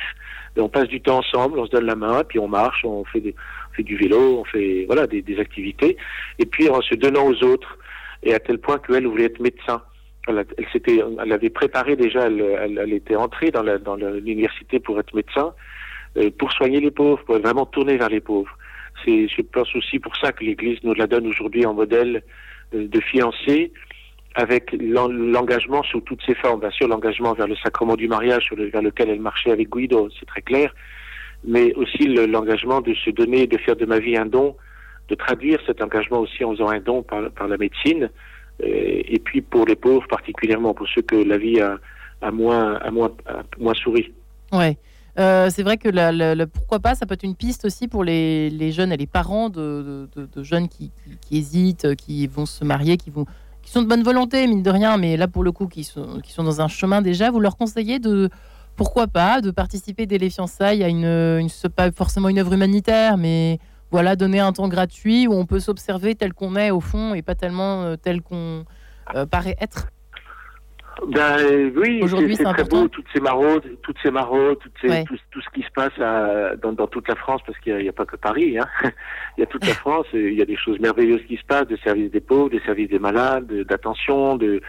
mais on passe du temps ensemble, on se donne la main, puis on marche, on fait des, on fait du vélo, on fait voilà des, des, activités, et puis en se donnant aux autres, et à tel point qu'elle voulait être médecin. Elle, s'était, elle avait préparé déjà, elle, elle, elle était entrée dans la, dans l'université pour être médecin, euh, pour soigner les pauvres, pour vraiment tourner vers les pauvres. C'est, je pense aussi pour ça que l'Église nous la donne aujourd'hui en modèle euh, de fiancé, avec l'engagement sous toutes ses formes. Bien sûr, l'engagement vers le sacrement du mariage, vers lequel elle marchait avec Guido, c'est très clair, mais aussi l'engagement de se donner, de faire de ma vie un don, de traduire cet engagement aussi en faisant un don par, par la médecine, et puis pour les pauvres particulièrement, pour ceux que la vie a, moins, souri. Ouais. Euh, c'est vrai que pourquoi pas, ça peut être une piste aussi pour les, jeunes et les parents de, jeunes qui, hésitent, qui vont se marier, qui, sont de bonne volonté, mine de rien, mais là pour le coup, qui sont, dans un chemin déjà. Vous leur conseillez de, pourquoi pas, de participer dès les fiançailles à une pas forcément une œuvre humanitaire, mais voilà, donner un temps gratuit où on peut s'observer tel qu'on est au fond et pas tellement euh, tel qu'on euh, paraît être. Ben oui, c'est très beau, toutes ces maraudes, toutes ces maraudes, toutes ces, tout, ce qui se passe à, dans, dans, toute la France, parce qu'il n'y a, pas que Paris, hein. il y a toute la France, il y a des choses merveilleuses qui se passent, de services des pauvres, des services des malades, d'attention, de,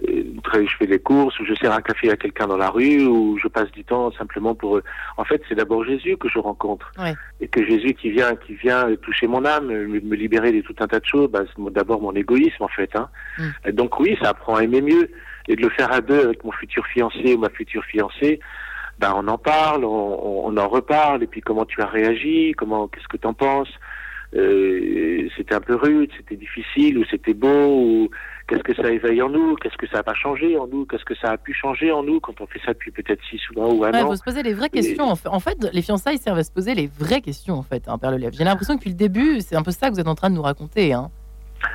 je fais des courses, ou je sers un café à quelqu'un dans la rue, ou je passe du temps simplement pour. En fait, c'est d'abord Jésus que je rencontre, et que Jésus qui vient, qui vient toucher mon âme, me, libérer de tout un tas de choses. Ben, c'est d'abord mon égoïsme en fait. Hein. Mm. Donc oui, ça apprend à aimer mieux et de le faire à deux avec mon futur fiancé ou ma future fiancée, ben on en parle, on, on, en reparle, et puis comment tu as réagi, comment, qu'est-ce que tu en penses, euh, c'était un peu rude, c'était difficile, ou c'était beau, ou qu'est-ce que ça éveille en nous, qu'est-ce que ça n'a pas changé en nous, qu'est-ce que ça a pu changer en nous quand on fait ça depuis peut-être six mois ou un ouais, an? Il faut se poser les vraies questions. En fait, les fiançailles servent à se poser les vraies questions, en fait, hein, Père Lelièvre. J'ai l'impression que depuis le début, c'est un peu ça que vous êtes en train de nous raconter. Hein.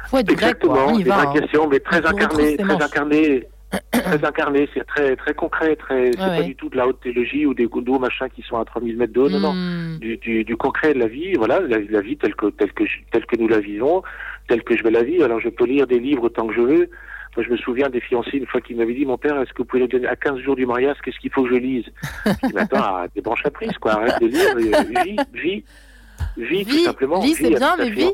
Faut être Exactement, vrai, quoi. des vraies hein. questions, mais très très incarnées très incarné, c'est très très concret, très c'est pas du tout de la haute théologie ou des d'eau machin qui sont à 3000 mètres d'eau, non non, hmm. du, du, concret de la vie, voilà, la, vie telle que telle que telle que nous la vivons, telle que je vais la vivre. Alors je peux lire des livres tant que je veux. Moi, je me souviens des fiancés une fois qui m'avaient dit, mon père, est-ce que vous pouvez nous donner à 15 jours du mariage, qu'est-ce qu'il faut que je lise? Je dis, attends, ah, des branches à prise, quoi, arrête de lire, euh, vis, vis, vis, tout simplement. Vis, c'est bien, mais vis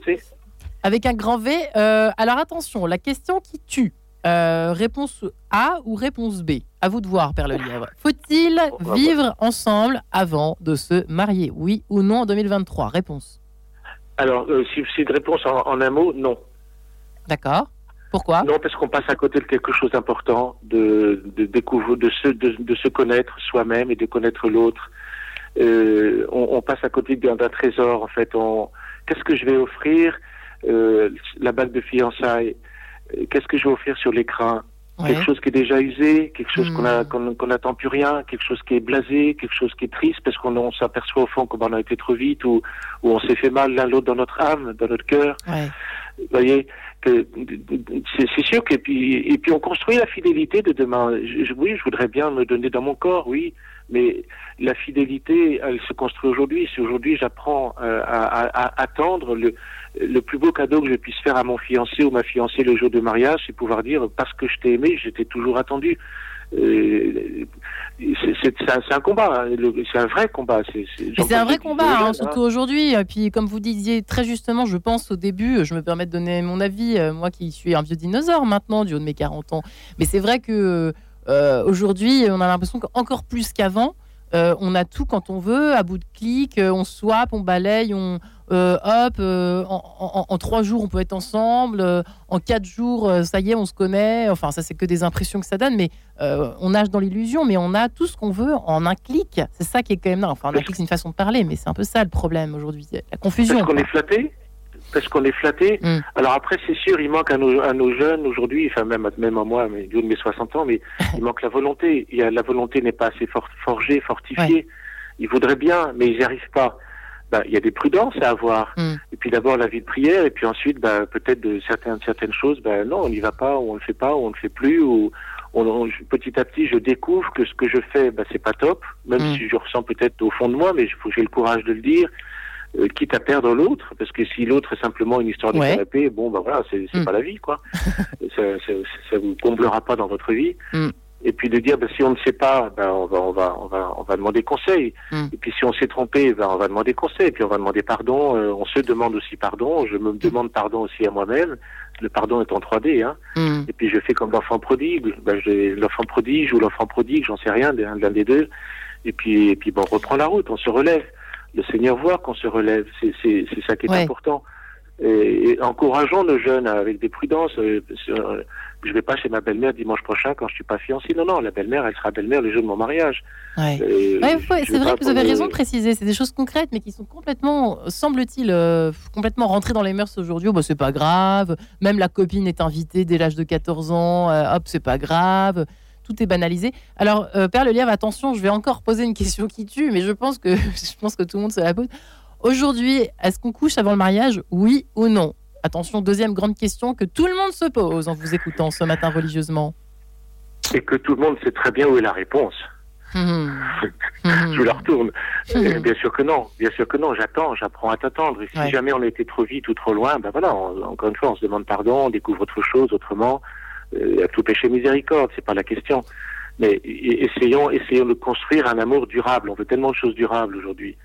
avec un grand V. Euh, alors attention, la question qui tue. Euh, réponse A ou réponse B? À vous de voir, Père Le Lièvre. Faut-il oh, vivre ensemble avant de se marier? Oui ou non en 2023 Réponse. Alors, euh, si c'est une réponse en, un mot, non. D'accord. Pourquoi? Non, parce qu'on passe à côté de quelque chose d'important, de, de, découvrir, de, se, de, se connaître soi-même et de connaître l'autre. Euh, on, passe à côté d'un trésor, en fait. Qu'est-ce que je vais offrir? La bague de fiançailles qu'est-ce que je vais offrir sur l'écran Quelque chose qui est déjà usé, quelque chose qu'on hmm. qu'on n'attend plus rien, quelque chose qui est blasé, quelque chose qui est triste parce qu'on s'aperçoit au fond qu'on a été trop vite ou, ou on s'est fait mal l'un l'autre dans notre âme, dans notre cœur. Vous voyez c'est sûr que puis et puis on construit la fidélité de demain. oui, je voudrais bien me donner dans mon corps, oui, mais la fidélité, elle se construit aujourd'hui. Si aujourd'hui j'apprends euh, à, à, attendre le le plus beau cadeau que je puisse faire à mon fiancé ou ma fiancée le jour de mariage, c'est pouvoir dire parce que je t'ai aimé, j'étais toujours attendu. Euh, c'est un combat, hein. c'est un vrai combat. C'est un vrai combat, hein, surtout aujourd'hui. Puis, comme vous disiez très justement, je pense au début, je me permets de donner mon avis, euh, moi qui suis un vieux dinosaure maintenant, du haut de mes 40 ans. Mais c'est vrai que euh, aujourd'hui, on a l'impression qu'encore plus qu'avant, on a tout quand on veut, à bout de clic, on swap, on balaye, on, hop, euh, en, trois jours, on peut être ensemble. Euh, en quatre jours, ça y est, on se connaît. Enfin, ça, c'est que des impressions que ça donne, mais on nage dans l'illusion, mais on a tout ce qu'on veut en un clic. C'est ça qui est quand même. Non, enfin, un clic, c'est une façon de parler, mais c'est un peu ça le problème aujourd'hui, la confusion. Parce qu'on est flatté parce qu'on est flatté. Mm. Alors après, c'est sûr, il manque à nos, à nos jeunes aujourd'hui, enfin même, même à moi, mais de mes 60 ans, mais il manque la volonté. Il y a, la volonté n'est pas assez forgée, fortifiée. Ils voudraient bien, mais ils n'y arrivent pas bah, il y a des prudences à avoir. Hmm. Et puis d'abord la vie de prière, et puis ensuite bah, peut-être de certaines certaines choses, bah, non, on n'y va pas, ou on le fait pas, ou on le fait plus, ou on, petit à petit je découvre que ce que je fais, bah, c'est pas top, même hmm. si je ressens peut-être au fond de moi, mais j'ai le courage de le dire. Euh, quitte à perdre l'autre, parce que si l'autre est simplement une histoire de canapé, bon, ben voilà, c'est hmm. pas la vie, quoi. ça, ça, ça, vous comblera pas dans votre vie et puis de dire ben, si on ne sait pas, ben, on va on va on va on va demander conseil. Hmm. Et puis si on s'est trompé, ben, on va demander conseil. Et puis on va demander pardon. Euh, on se demande aussi pardon. Je me demande pardon aussi à moi-même. Le pardon est en 3D. Hein. Hmm. Et puis je fais comme l'enfant prodigue. Ben, l'enfant prodige ou l'enfant prodigue, j'en sais rien, l'un des deux. Et puis et puis bon, on reprend la route, on se relève. Le Seigneur voit qu'on se relève. C'est ça qui est important. Et, et, encourageons nos jeunes avec des prudences. Euh, je vais pas chez ma belle-mère dimanche prochain quand je suis pas fiancé. Non, non, la belle-mère, elle sera belle-mère le jour de mon mariage. Ouais. c'est vrai que vous avez raison de préciser. C'est des choses concrètes, mais qui sont complètement, semble-t-il, euh, complètement rentrées dans les mœurs aujourd'hui. Oh, bah, c'est pas grave. Même la copine est invitée dès l'âge de 14 ans. Euh, hop, c'est pas grave. Tout est banalisé. Alors, euh, Père Lelièvre, attention, je vais encore poser une question qui tue, mais je pense que, je pense que tout le monde se la pose. Aujourd'hui, est-ce qu'on couche avant le mariage? Oui ou non? Attention, deuxième grande question que tout le monde se pose en vous écoutant ce matin religieusement. Et que tout le monde sait très bien où est la réponse. Hum. je vous la retourne. Hum. Bien sûr que non. Bien sûr que non. J'attends, j'apprends à t'attendre. Et si jamais on a été trop vite ou trop loin, ben voilà. encore une fois, on se demande pardon, on découvre autre chose autrement. Euh, à tout péché miséricorde, c'est pas la question. Mais essayons, essayons de construire un amour durable. On veut tellement de choses durables aujourd'hui.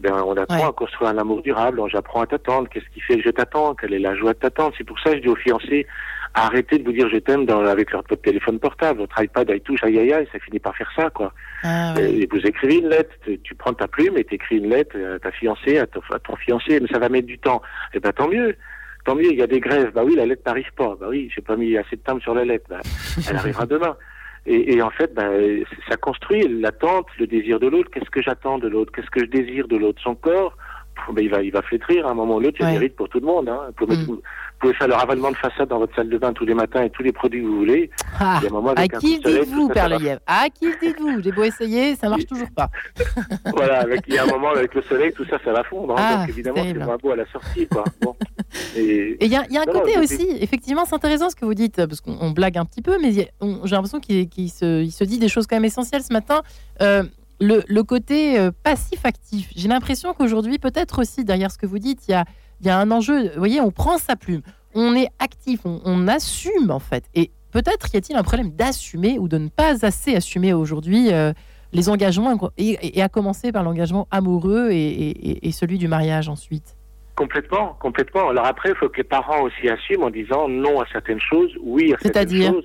Ben, on apprend à construire un amour durable, j'apprends à t'attendre, qu'est-ce qui fait que je t'attends, quelle est la joie de t'attendre? C'est pour ça que je dis aux fiancés, arrêtez de vous dire je t'aime avec leur téléphone portable, votre iPad, elle touche, aïe aïe aïe, ça finit par faire ça, quoi. Ah, et vous écrivez une lettre, tu prends ta plume et t'écris une lettre à ta fiancée, à ton, fiancé, mais ça va mettre du temps. Eh ben tant mieux, tant mieux, il y a des grèves, bah oui, la lettre n'arrive pas, bah oui, j'ai pas mis assez de temps sur la lettre, bah, elle arrivera demain. Et, et, en fait, ben, ça construit l'attente, le désir de l'autre. Qu'est-ce que j'attends de l'autre? Qu'est-ce que je désire de l'autre? Son corps ben, il va, il va flétrir à un moment ou l'autre. Il y a des rites pour tout le monde. Hein. Vous, pouvez, mm. pouvez faire le ravalement de façade dans votre salle de bain tous les matins et tous les produits que vous voulez. Ah, à qui dites-vous, Père Lièvre À qui dites-vous J'ai beau essayer, ça marche toujours pas. voilà, avec, il y a un moment avec le soleil, tout ça, ça va fondre. Hein. Ah, donc évidemment, c'est moins beau à la sortie. Quoi. Bon. Et il y a, y a, un côté aussi, effectivement, c'est intéressant ce que vous dites, parce qu'on blague un petit peu, mais j'ai l'impression qu'il se, il se, dit des choses quand même essentielles ce matin. Euh, le, côté euh, passif-actif. J'ai l'impression qu'aujourd'hui, peut-être aussi derrière ce que vous dites, il y a, y a un enjeu. Vous voyez, on prend sa plume, on est actif, on, assume en fait. Et peut-être y a-t-il un problème d'assumer ou de ne pas assez assumer aujourd'hui euh, les engagements, et, à commencer par l'engagement amoureux et, celui du mariage ensuite? Complètement, complètement. Alors après, il faut que les parents aussi assument en disant non à certaines choses, oui à certaines choses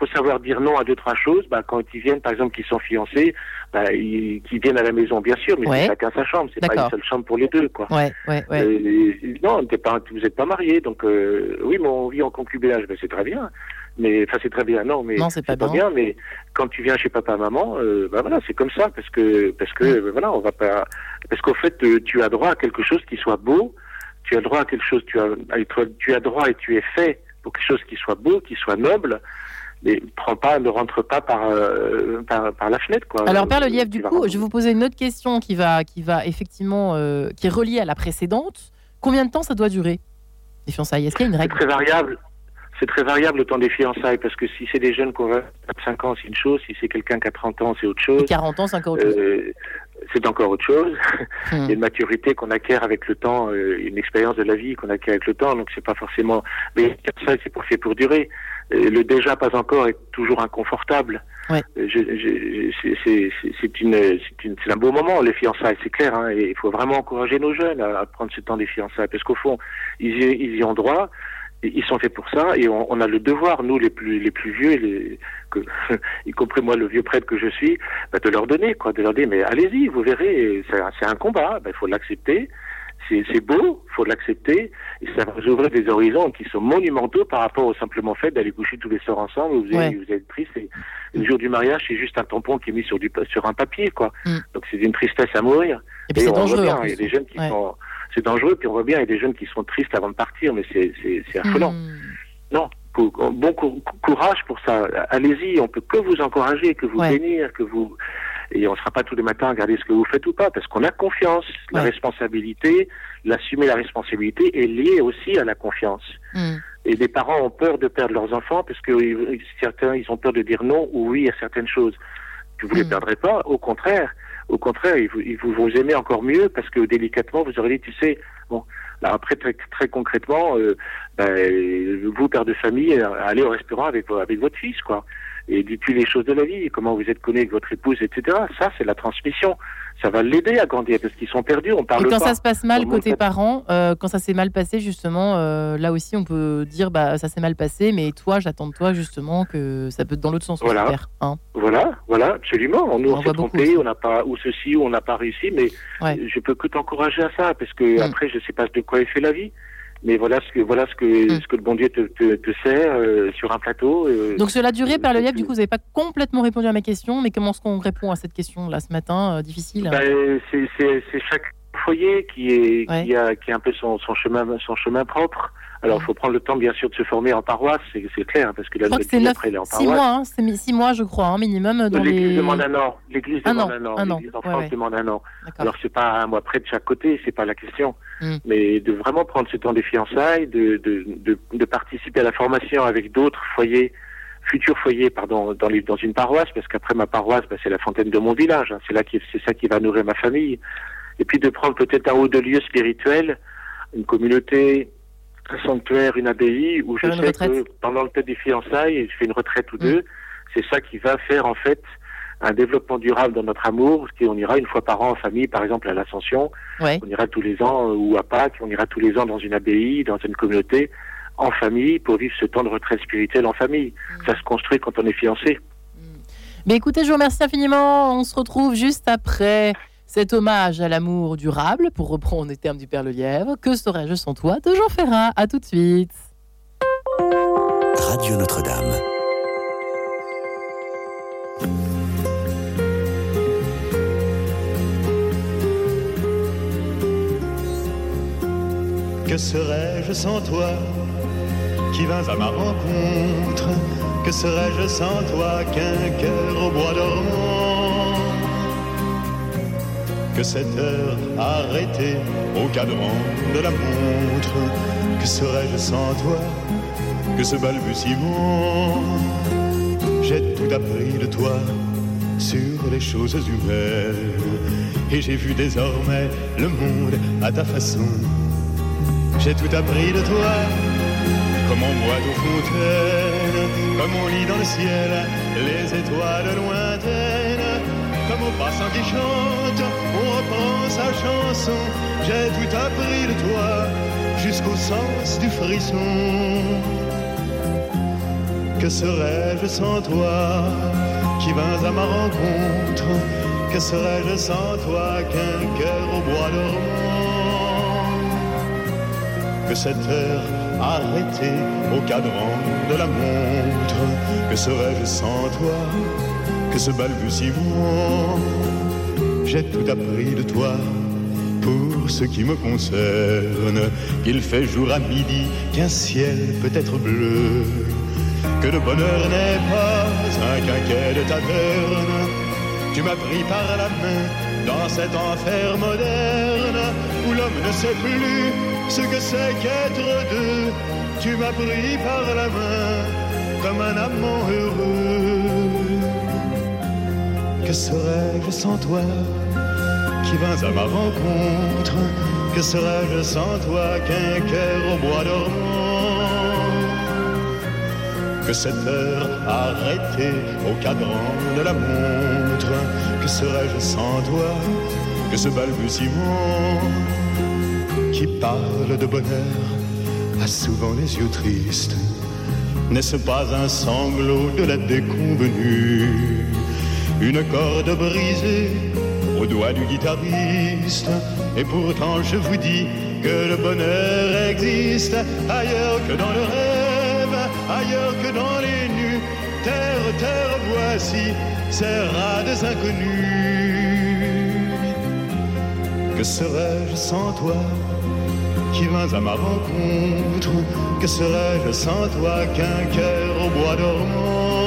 faut savoir dire non à deux trois choses. Bah, quand ils viennent, par exemple, qu'ils sont fiancés, bah, ils, qu'ils viennent à la maison, bien sûr, mais c'est chacun sa chambre. C'est pas une seule chambre pour les deux, quoi. Ouais, ouais, ouais. Euh, non, pas, vous n'êtes pas mariés, donc euh, oui, mais on vit en concubinage, ben, c'est très bien. Mais enfin, c'est très bien, non, mais c'est pas, bien. Mais quand tu viens chez papa, maman, euh, bah, voilà, c'est comme ça, parce que parce que voilà, on va pas, parce qu'au fait, euh, tu as droit à quelque chose qui soit beau. Tu as droit à quelque chose, tu as, tu as droit et tu es fait pour quelque chose qui soit beau, qui soit noble mais prend pas, ne rentre pas par, euh, par, la fenêtre. Quoi. Alors, Père Lièvre, du coup, je vais vous poser une autre question qui va, qui va effectivement, euh, qui est reliée à la précédente. Combien de temps ça doit durer, les fiançailles? Est-ce qu'il y a une règle? C'est très variable. C'est très variable le temps des fiançailles, parce que si c'est des jeunes qui ont 5 ans, c'est une chose. Si c'est quelqu'un qui a 30 ans, c'est autre chose. 40 ans, c'est encore autre chose. Euh, c'est encore autre chose. Hmm. Il y a une maturité qu'on acquiert avec le temps, une expérience de la vie qu'on acquiert avec le temps, donc c'est pas forcément. Mais ça, c'est pour pour durer le déjà pas encore est toujours inconfortable. Ouais. C'est un beau moment les fiançailles, c'est clair. Hein, et il faut vraiment encourager nos jeunes à, prendre ce temps des fiançailles, parce qu'au fond, ils y, ils y ont droit. Ils sont faits pour ça et on, on, a le devoir, nous les plus les plus vieux, les, que, y compris moi le vieux prêtre que je suis, bah, de leur donner quoi, de leur dire mais allez-y, vous verrez, c'est un combat, bah, il faut l'accepter c'est beau, faut l'accepter, et ça va vous ouvrir des horizons qui sont monumentaux par rapport au simplement fait d'aller coucher tous les soirs ensemble, vous, êtes, vous êtes triste, et le jour du mariage, c'est juste un tampon qui est mis sur, du, sur un papier, quoi. Mm. Donc c'est une tristesse à mourir. Et puis c'est dangereux. il y a des jeunes qui sont, c'est dangereux, puis on voit bien, il y a des jeunes qui sont tristes avant de partir, mais c'est affolant. Mm. Non, bon courage pour ça. Allez-y, on peut que vous encourager, que vous bénir, que vous et on ne sera pas tous les matins à regarder ce que vous faites ou pas, parce qu'on a confiance. La responsabilité, l'assumer la responsabilité est liée aussi à la confiance. Mm. Et les parents ont peur de perdre leurs enfants parce que certains ils ont peur de dire non ou oui à certaines choses. Vous ne les mm. perdrez pas, au contraire. Au contraire, ils vous, ils vous, aimez encore mieux parce que délicatement, vous aurez dit, tu sais, bon, là après très, très concrètement, euh, ben, vous, père de famille, allez au restaurant avec, avec votre fils, quoi et depuis les choses de la vie, comment vous êtes connu avec votre épouse, etc. Ça, c'est la transmission. Ça va l'aider à grandir parce qu'ils sont perdus. On parle et quand ça se passe mal côté parents, euh, quand ça s'est mal passé justement, euh, là aussi on peut dire bah ça s'est mal passé, mais toi j'attends de toi justement que ça peut être dans l'autre sens. Voilà, hein. voilà, voilà, absolument. On, on, s'est trompé, on n'a pas ou ceci ou on n'a pas réussi, mais je peux que t'encourager à ça parce que mm. après je sais pas de quoi est fait la vie mais voilà ce que voilà ce que hmm. ce que le bon Dieu te, te, te sert euh, sur un plateau. Euh, Donc cela duré par le lièvre, du coup vous n'avez pas complètement répondu à ma question, mais comment est-ce qu'on répond à cette question là ce matin euh, difficile ben, C'est chaque foyer qui est qui a qui a un peu son, son chemin son chemin propre. Alors, il faut prendre le temps, bien sûr, de se former en paroisse, c'est clair, hein, parce que la je c'est après, elle est en paroisse. Six mois, hein, c'est six mois, je crois, hein, minimum. Dans L'Église demande un an. L'Église demande un an. L'Église en France demande un an. Alors, c'est pas un mois près de chaque côté, c'est pas la question. Hmm. Mais de vraiment prendre ce temps des fiançailles, de, de, de, de participer à la formation avec d'autres foyers, futurs foyers, pardon, dans, les, dans une paroisse, parce qu'après ma paroisse, bah, c'est la fontaine de mon village. Hein, c'est là c'est ça qui va nourrir ma famille. Et puis de prendre peut-être un haut de lieu spirituel, une communauté, un sanctuaire, une abbaye, où je sais que pendant le temps des fiançailles, je fais une retraite ou mm. deux, c'est ça qui va faire en fait un développement durable dans notre amour, parce qu'on ira une fois par an en famille, par exemple à l'Ascension, on ira tous les ans, euh, ou à Pâques, on ira tous les ans dans une abbaye, dans une communauté, en famille, pour vivre ce temps de retraite spirituelle en famille. Mm. Ça se construit quand on est fiancé. Mm. Mais écoutez, je vous remercie infiniment. On se retrouve juste après cet hommage à l'amour durable, pour reprendre les termes du Père Le Lièvre, Que serais-je sans toi de Jean Ferrat. À tout de suite. Radio Notre-Dame. Que serais-je sans toi qui vins à ma rencontre? Que serais-je sans toi qu'un cœur au bois dormant? Que cette heure arrêtée au cadran de la montre. Que serais-je sans toi? Que ce balbutiement? J'ai tout appris de toi sur les choses humaines. Et j'ai vu désormais le monde à ta façon. J'ai tout appris de toi, comme on boit aux fontaines, comme on lit dans le ciel les étoiles lointaines, au passant qui chante, on reprend sa chanson. J'ai tout appris de toi jusqu'au sens du frisson. Que serais-je sans toi qui vins à ma rencontre? Que serais-je sans toi qu'un cœur au bois dormant? Que cette heure arrêtée au cadran de la montre? Que serais-je sans toi que ce balbutiement J'ai tout appris de toi pour ce qui me concerne, qu'il fait jour à midi, qu'un ciel peut être bleu, que le bonheur n'est pas un quinquet de taverne. Tu m'as pris par la main dans cet enfer moderne où l'homme ne sait plus ce que c'est qu'être deux. Tu m'as pris par la main comme un amant heureux. Que serais-je sans toi qui vins à ma rencontre Que serais-je sans toi qu'un cœur au bois dormant que cette heure arrêtée au cadran de la montre, que serais-je sans toi, que ce balbutiement qui parle de bonheur a souvent les yeux tristes. N'est-ce pas un sanglot de la déconvenue, une corde brisée au doigt du guitariste Et pourtant je vous dis que le bonheur existe ailleurs que dans le rêve ailleurs que dans les nues. Terre, terre, voici ces rades inconnus. Que serais-je sans toi qui vins à ma rencontre? Que serais-je sans toi qu'un cœur au bois dormant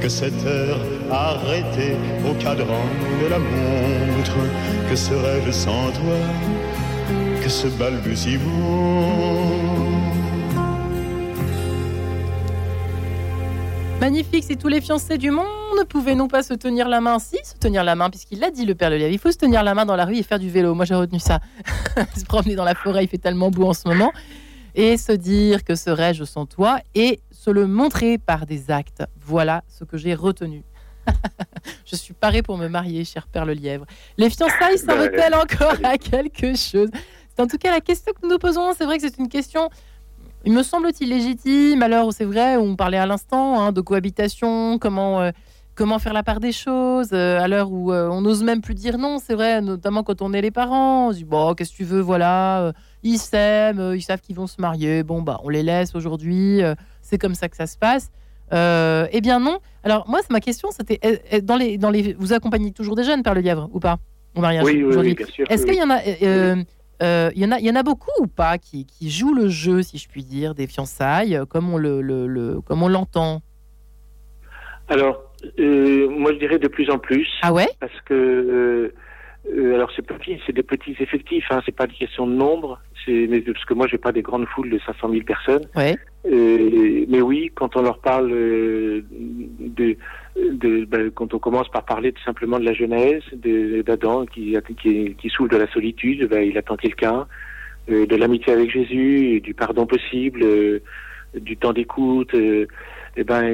Que cette heure arrêtée au cadran de la montre Que serais-je sans toi que ce balbutiement Magnifique, si tous les fiancés du monde pouvaient non pas se tenir la main, si, se tenir la main, puisqu'il l'a dit, le Père Lelièvre, il faut se tenir la main dans la rue et faire du vélo. Moi, j'ai retenu ça. se promener dans la forêt, il fait tellement beau en ce moment. Et se dire que serais-je sans toi et se le montrer par des actes. Voilà ce que j'ai retenu. je suis parée pour me marier, cher Père Lièvre. Les fiançailles servent-elles encore à quelque chose C'est en tout cas la question que nous nous posons. C'est vrai que c'est une question il me semble-t-il légitime, alors c'est vrai, on parlait à l'instant hein, de cohabitation, comment, euh, comment faire la part des choses, euh, à l'heure où euh, on n'ose même plus dire non, c'est vrai, notamment quand on est les parents, on se dit, bon, qu'est-ce que tu veux, voilà, ils s'aiment, ils savent qu'ils vont se marier, bon, bah, on les laisse aujourd'hui, c'est comme ça que ça se passe. eh bien non. Alors moi, ma question, c'était, dans les, dans les, vous accompagnez toujours des jeunes, Père Le Lièvre, ou pas, au mariage Oui, oui, bien sûr. Est-ce qu'il y en a... Euh, il y, en a, y en a beaucoup ou pas qui, jouent le jeu, si je puis dire, des fiançailles, euh, comme on le, le, comme on l'entend? Alors, euh, moi je dirais de plus en plus. Ah ouais? Parce que alors c'est petit, c'est des petits effectifs, hein, c'est pas une question de nombre, c'est parce que moi j'ai pas des grandes foules de 500 000 personnes. Ouais. Mais oui, quand on leur parle de de, ben, quand on commence par parler tout simplement de la Genèse, d'Adam qui, qui, qui souffre de la solitude, ben, il attend quelqu'un, euh, de l'amitié avec Jésus, du pardon possible, euh, du temps d'écoute. Euh, et ben,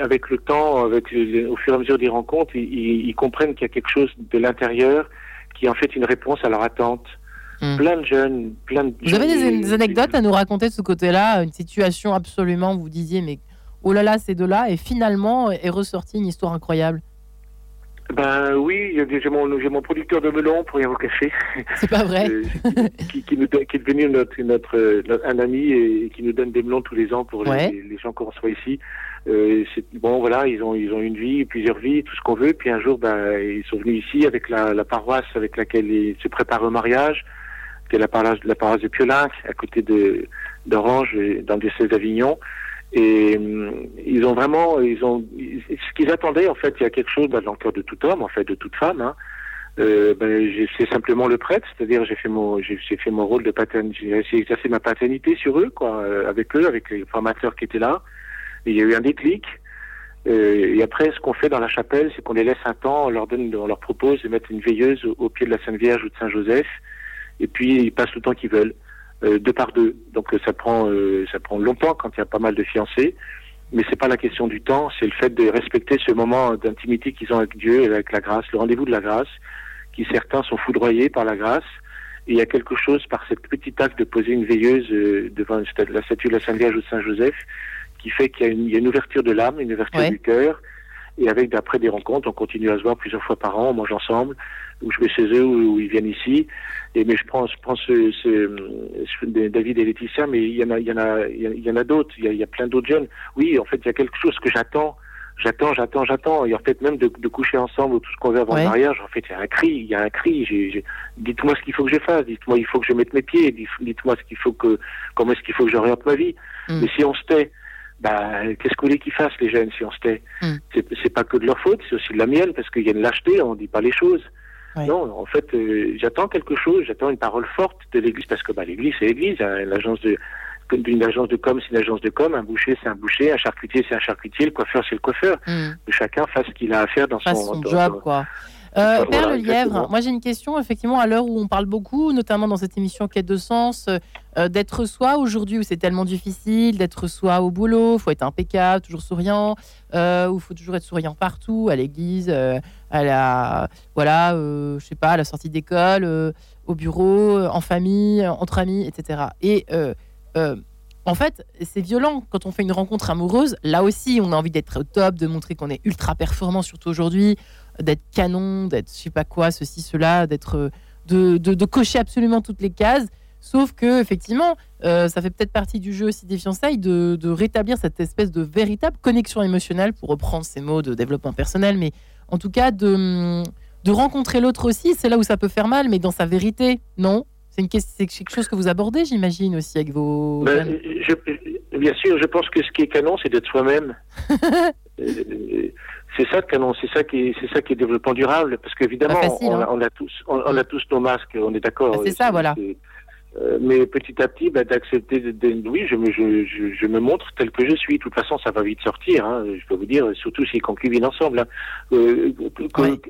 avec le temps, avec au fur et à mesure des rencontres, ils, ils comprennent qu'il y a quelque chose de l'intérieur qui est en fait une réponse à leur attente. Hmm. Plein de jeunes, plein de. Vous avez des, anecdotes à nous raconter de ce côté-là, une situation absolument, vous disiez, mais oh là là, c'est de là, et finalement est ressortie une histoire incroyable? Ben oui, j'ai mon, mon, producteur de melon pour rien vous cacher. C'est pas vrai. Euh, qui, qui, nous, qui, est devenu notre, notre, un ami et qui nous donne des melons tous les ans pour les, les, gens qu'on reçoit ici. Euh, bon voilà, ils ont ils ont une vie, plusieurs vies, tout ce qu'on veut. Puis un jour, ben ils sont venus ici avec la, la paroisse avec laquelle ils se préparent au mariage qui est la paroisse, de Piolinc, à côté d'Orange, dans le diocèse d'Avignon. Et ils ont vraiment, ils ont, ce qu'ils attendaient en fait, il y a quelque chose dans le cœur de tout homme, en fait, de toute femme. Hein, euh, ben, c'est simplement le prêtre, c'est-à-dire j'ai fait mon j'ai fait mon rôle de paternité, j'ai d'exercer ma paternité sur eux, quoi, euh, avec eux, avec les formateurs qui étaient là. Il y a eu un déclic. Euh, et après, ce qu'on fait dans la chapelle, c'est qu'on les laisse un temps, on leur donne, on leur propose de mettre une veilleuse au, pied de la Sainte Vierge ou de Saint Joseph, et puis ils passent le temps qu'ils veulent, euh, deux par deux. Donc ça prend ça prend longtemps quand il y a pas mal de fiancés mais c'est pas la question du temps, c'est le fait de respecter ce moment d'intimité qu'ils ont avec Dieu et avec la grâce, le rendez-vous de la grâce, qui certains sont foudroyés par la grâce. Et il y a quelque chose par cette petite acte de poser une veilleuse euh, devant la statue de la Sainte Vierge ou de Saint Joseph qui fait qu'il y, a une ouverture de l'âme, une ouverture du cœur. Et avec d'après des rencontres, on continue à se voir plusieurs fois par an, on mange ensemble, ou je vais chez eux, ou, ils viennent ici. Et mais je prends, je prends ce, ce, David et Laetitia, mais il y en a, il y en a, il y en a d'autres. Il y a, il y a plein d'autres jeunes. Oui, en fait, il y a quelque chose que j'attends j'attends, j'attends, j'attends. Et en fait, même de, de coucher ensemble, tout ce qu'on veut avant le mariage, en fait, il y a un cri, il y a un cri. Dites-moi ce qu'il faut que je fasse, dites-moi il faut que je mette mes pieds, dites-moi ce qu'il faut que, comment est-ce qu'il faut que j'oriente ma vie. Mm. Mais si on se tait, bah, qu'est-ce qu'on voulez qu'ils fassent, les jeunes, si on se tait mm. C'est pas que de leur faute, c'est aussi de la mienne, parce qu'il y a une lâcheté, on dit pas les choses. Non, en fait, euh, j'attends quelque chose, j'attends une parole forte de l'Église, parce que bah, l'Église, c'est l'Église, hein, l'agence de d'une agence de com, c'est une agence de com, un boucher, c'est un boucher, un charcutier, c'est un charcutier, le coiffeur, c'est le coiffeur. Hmm. Que chacun fasse ce qu'il a à faire dans son, job, quoi. Euh, Père Le Lièvre, moi j'ai une question, effectivement, à l'heure où on parle beaucoup, notamment dans cette émission Quête de sens, euh, d'être soi aujourd'hui où c'est tellement difficile, d'être soi au boulot, faut être impeccable, toujours souriant, euh, où il faut toujours être souriant partout, à l'église, euh, à la, voilà, je sais pas, à la sortie d'école, au bureau, en famille, entre amis, etc. Et euh, en fait, c'est violent quand on fait une rencontre amoureuse. Là aussi, on a envie d'être au top, de montrer qu'on est ultra performant, surtout aujourd'hui, d'être canon, d'être je sais pas quoi, ceci, cela, d'être de, cocher absolument toutes les cases. Sauf que effectivement, euh, ça fait peut-être partie du jeu aussi des fiançailles de, rétablir cette espèce de véritable connexion émotionnelle, pour reprendre ces mots de développement personnel, mais en tout cas de, de rencontrer l'autre aussi. C'est là où ça peut faire mal, mais dans sa vérité, non c'est quelque chose que vous abordez, j'imagine, aussi avec vos. Ben, bien sûr, je pense que ce qui est canon, c'est d'être soi-même. Euh, c'est ça le canon, c'est ça qui est, c'est ça qui est développement durable, parce qu'évidemment, on, hein. on, a tous, on, a tous nos masques, on est d'accord. c'est ça, voilà. Euh, mais petit à petit, ben, d'accepter, de, oui, je me, je, je, me montre tel que je suis. De toute façon, ça va vite sortir. Hein, je peux vous dire, surtout si concubines ensemble. Hein. Euh,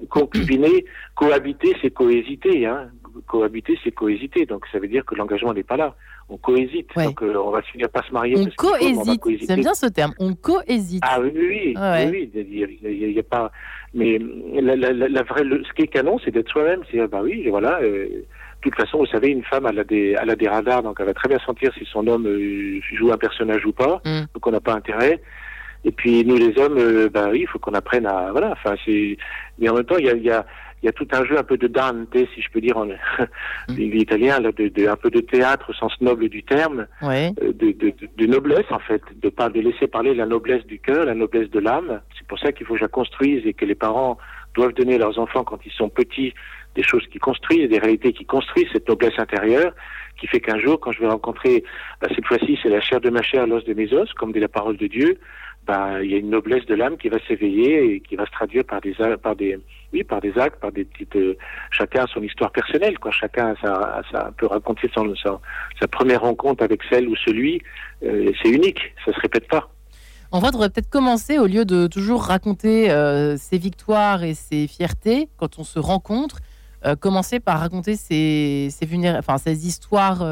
concubiner, cohabiter, c'est cohésiter. Hein cohabiter, c'est cohésiter. Donc ça veut dire que l'engagement n'est pas là. On cohésite. Donc euh, on va finir par se marier. On cohésite. J'aime bien ce terme. On cohésite. Ah oui, oui, oui. Il n'y a, pas. Mais la, la, vraie, ce qui est canon, c'est d'être soi-même. C'est bah oui, voilà. Euh, de toute façon, vous savez, une femme, elle a des, elle a des radars, donc elle va très bien sentir si son homme euh, joue un personnage ou pas. Mm. Donc on n'a pas intérêt. Et puis nous les hommes, bah oui, il faut qu'on apprenne à voilà. Enfin, c'est. Mais en même temps, il y a, y a il y a tout un jeu un peu de Dante, si je peux dire en mm. italien, là, de, de, un peu de théâtre au sens noble du terme, euh, de, de, de, noblesse en fait, de, de laisser parler la noblesse du cœur, la noblesse de l'âme. C'est pour ça qu'il faut que je la construise et que les parents doivent donner à leurs enfants quand ils sont petits des choses qui construisent, des réalités qui construisent cette noblesse intérieure, qui fait qu'un jour, quand je vais rencontrer, bah, cette fois-ci, c'est la chair de ma chair, l'os de mes os, comme dit la parole de Dieu, bah, il y a une noblesse de l'âme qui va s'éveiller et qui va se traduire par des, par des, oui, par des actes, par des petites. Euh, chacun a son histoire personnelle, quoi. Chacun a sa, peut raconter son, sa, première rencontre avec celle ou celui. Euh, c'est unique, ça se répète pas. On devrait peut-être commencer, au lieu de toujours raconter euh, ses victoires et ses fiertés quand on se rencontre, commencer par raconter ses, ses, enfin, ses histoires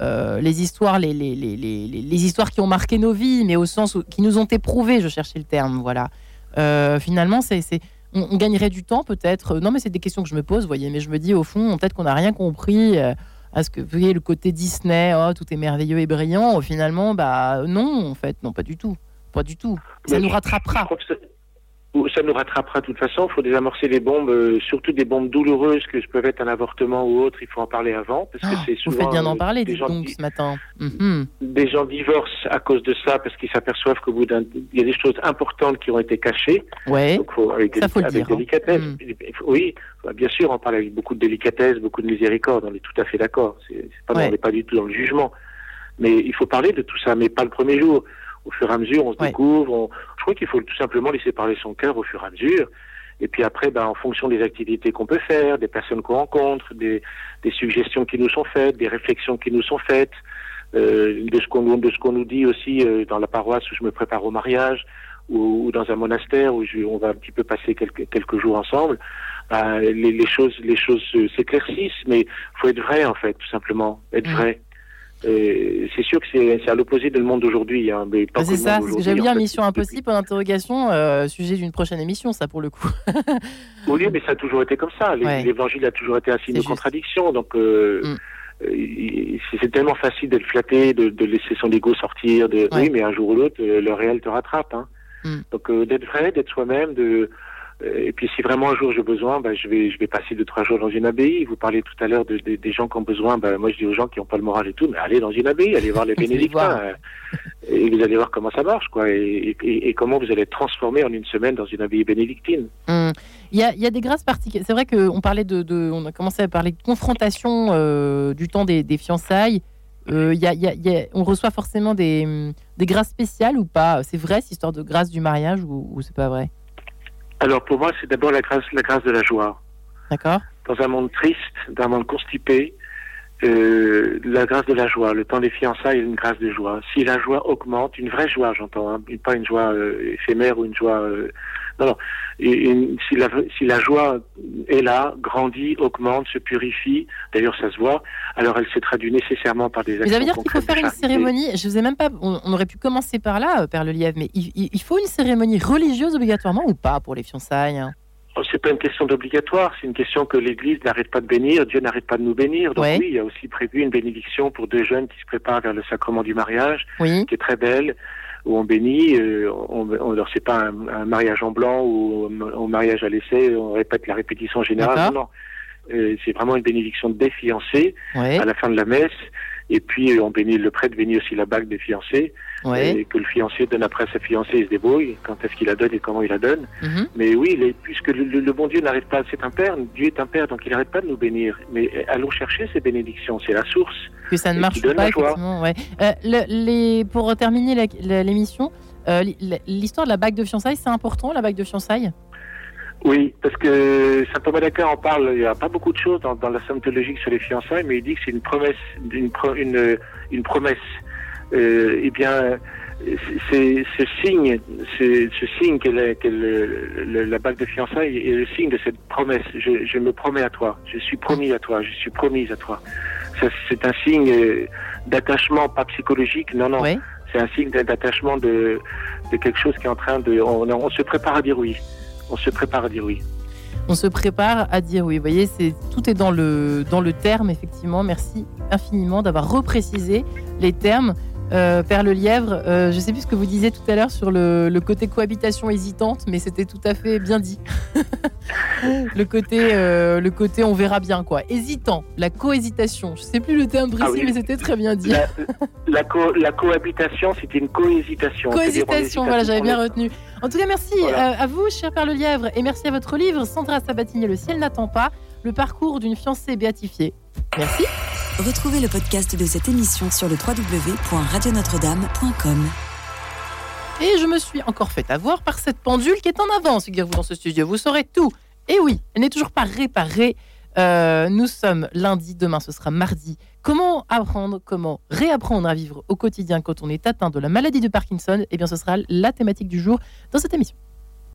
euh, les histoires, les, les, les, les, histoires qui ont marqué nos vies, mais au sens où, qui nous ont éprouvé, je cherchais le terme, voilà. Euh, finalement, c'est, on, gagnerait du temps peut-être. Non, mais c'est des questions que je me pose, voyez. Mais je me dis au fond, peut-être qu'on n'a rien compris euh, à ce que, vous voyez, le côté Disney, oh, tout est merveilleux et brillant. Finalement, bah non, en fait, non, pas du tout, pas du tout. Ça nous rattrapera. Ça nous rattrapera de toute façon. Il faut désamorcer les bombes, euh, surtout des bombes douloureuses que peuvent être un avortement ou autre. Il faut en parler avant parce que oh, c'est souvent. Vous faites bien d'en parler des, gens ce matin. Mhm. Des gens divorcent à cause de ça parce qu'ils s'aperçoivent qu'au bout d'un, il y a des choses importantes qui ont été cachées. Ouais. Donc faut, avec, ça faut avec hein. délicatesse. Mhm. Oui, bah, bien sûr, on parle avec beaucoup de délicatesse, beaucoup de miséricorde. On est tout à fait d'accord. C'est, pas, on n'est pas du tout dans le jugement. Mais il faut parler de tout ça, mais pas le premier jour au fur et à mesure, on se découvre. Je crois qu'il faut tout simplement laisser parler son cœur au fur et à mesure. Et puis après, ben, en fonction des activités qu'on peut faire, des personnes qu'on rencontre, des, des, suggestions qui nous sont faites, des réflexions qui nous sont faites, euh, de ce qu'on de ce qu'on nous dit aussi euh, dans la paroisse où je me prépare au mariage ou, ou dans un monastère où je, on va un petit peu passer quelques quelques jours ensemble. Ben, les, les, choses les choses s'éclaircissent, mais faut être vrai en fait, tout simplement, être mm. vrai. Euh, c'est sûr que c'est à l'opposé du monde d'aujourd'hui. Hein, bah, c'est ça, c'est ce que Mission Impossible, pour l'interrogation, euh, sujet d'une prochaine émission, ça pour le coup. oui, mais ça a toujours été comme ça. L'évangile a toujours été un signe de contradiction. Donc, euh, mm. c'est tellement facile d'être flatté, de, laisser son ego sortir. De... Oui, mais un jour ou l'autre, le réel te rattrape. Hein. Mm. Donc, d'être vrai, d'être soi-même, de euh, et puis si vraiment un jour j'ai besoin, ben, je vais je vais passer deux trois jours dans une abbaye. Vous parlez tout à l'heure de, des gens qui ont besoin. Ben, moi je dis aux gens qui n'ont pas le moral et tout, mais allez dans une abbaye, allez voir les bénédictins euh, et vous allez voir comment ça marche quoi et, et, comment vous allez être transformé en une semaine dans une abbaye bénédictine. Hum. Il y, a, il y a des grâces particulières. C'est vrai qu'on parlait de, de, on a commencé à parler de confrontation euh, du temps des, des fiançailles. Euh, y a, y a, on reçoit forcément des, des grâces spéciales ou pas? C'est vrai, cette histoire de grâce du mariage ou, ou c'est pas vrai? Alors pour moi, c'est d'abord la grâce, la grâce de la joie. D'accord. Dans un monde triste, dans un monde constipé, euh, la grâce de la joie. Le temps des fiançailles est une grâce de joie. Si la joie augmente, une vraie joie, j'entends, hein, pas une joie euh, éphémère ou une joie. Euh, non, non. si, la, si la joie est là, grandit, augmente, se purifie, d'ailleurs ça se voit, alors elle se traduit nécessairement par des actions. Vous avez dire qu'il faut faire une cérémonie. Je vous ai même pas. On, aurait pu commencer par là, Père Lelièvre, mais il, il, faut une cérémonie religieuse obligatoirement ou pas pour les fiançailles Oh, c'est pas une question d'obligatoire, c'est une question que l'Église n'arrête pas de bénir, Dieu n'arrête pas de nous bénir. Donc oui, il y a aussi prévu une bénédiction pour deux jeunes qui se préparent vers le sacrement du mariage, qui est très belle, où on bénit. Euh, on, on, c'est pas un, mariage en blanc ou un mariage à l'essai, on répète la répétition générale. Non, euh, c'est vraiment une bénédiction des fiancés à la fin de la messe. Et puis on bénit le prêtre bénit aussi la bague des fiancés et que le fiancé donne après à sa fiancée et se débrouille quand est-ce qu'il la donne et comment il la donne. Mhm. Mais oui, puisque le, bon Dieu n'arrête pas, c'est un père, Dieu est un père, donc il n'arrête pas de nous bénir. Mais allons chercher ces bénédictions, c'est la source. Que ça ne marche pas, effectivement. Ouais. Euh, les, pour terminer l'émission, euh, l'histoire de la bague de fiançailles, c'est important, la bague de fiançailles? Oui, parce que saint Thomas d'Aquin en parle. Il n'y a pas beaucoup de choses dans, la somme théologique sur les fiançailles, mais il dit que c'est une promesse, une, une, une promesse. Euh, eh bien, c'est ce signe, ce signe qu'est la, la, bague de fiançailles est le signe de cette promesse. Je, je, me promets à toi, je suis promis à toi, je suis promise à toi. C'est un signe d'attachement, pas psychologique, non, non. C'est un signe d'attachement de, de quelque chose qui est en train de. On, on se prépare à dire oui on se prépare à dire oui. On se prépare à dire oui. Vous voyez, c'est tout est dans le dans le terme effectivement. Merci infiniment d'avoir reprécisé les termes. Euh, Père Le Lièvre, euh, je ne sais plus ce que vous disiez tout à l'heure sur le, côté cohabitation hésitante, mais c'était tout à fait bien dit. le côté, euh, le côté, on verra bien quoi. Hésitant, la cohésitation. Je ne sais plus le terme précis, ah mais c'était très bien dit. La, cohabitation, c'était une cohésitation. Cohésitation, voilà, j'avais bien retenu. En tout cas, merci à vous, cher Père Le Lièvre, et merci à votre livre, Sandra Sabatini, Le ciel n'attend pas, le parcours d'une fiancée béatifiée. Merci. Retrouvez le podcast de cette émission sur le www.radionotre-dame.com. Et je me suis encore fait avoir par cette pendule qui est en avance, figurez-vous, dans ce studio. Vous saurez tout. Et oui, elle n'est toujours pas réparée. Euh, nous sommes lundi, demain ce sera mardi. Comment apprendre, comment réapprendre à vivre au quotidien quand on est atteint de la maladie de Parkinson? Eh bien, ce sera la thématique du jour dans cette émission.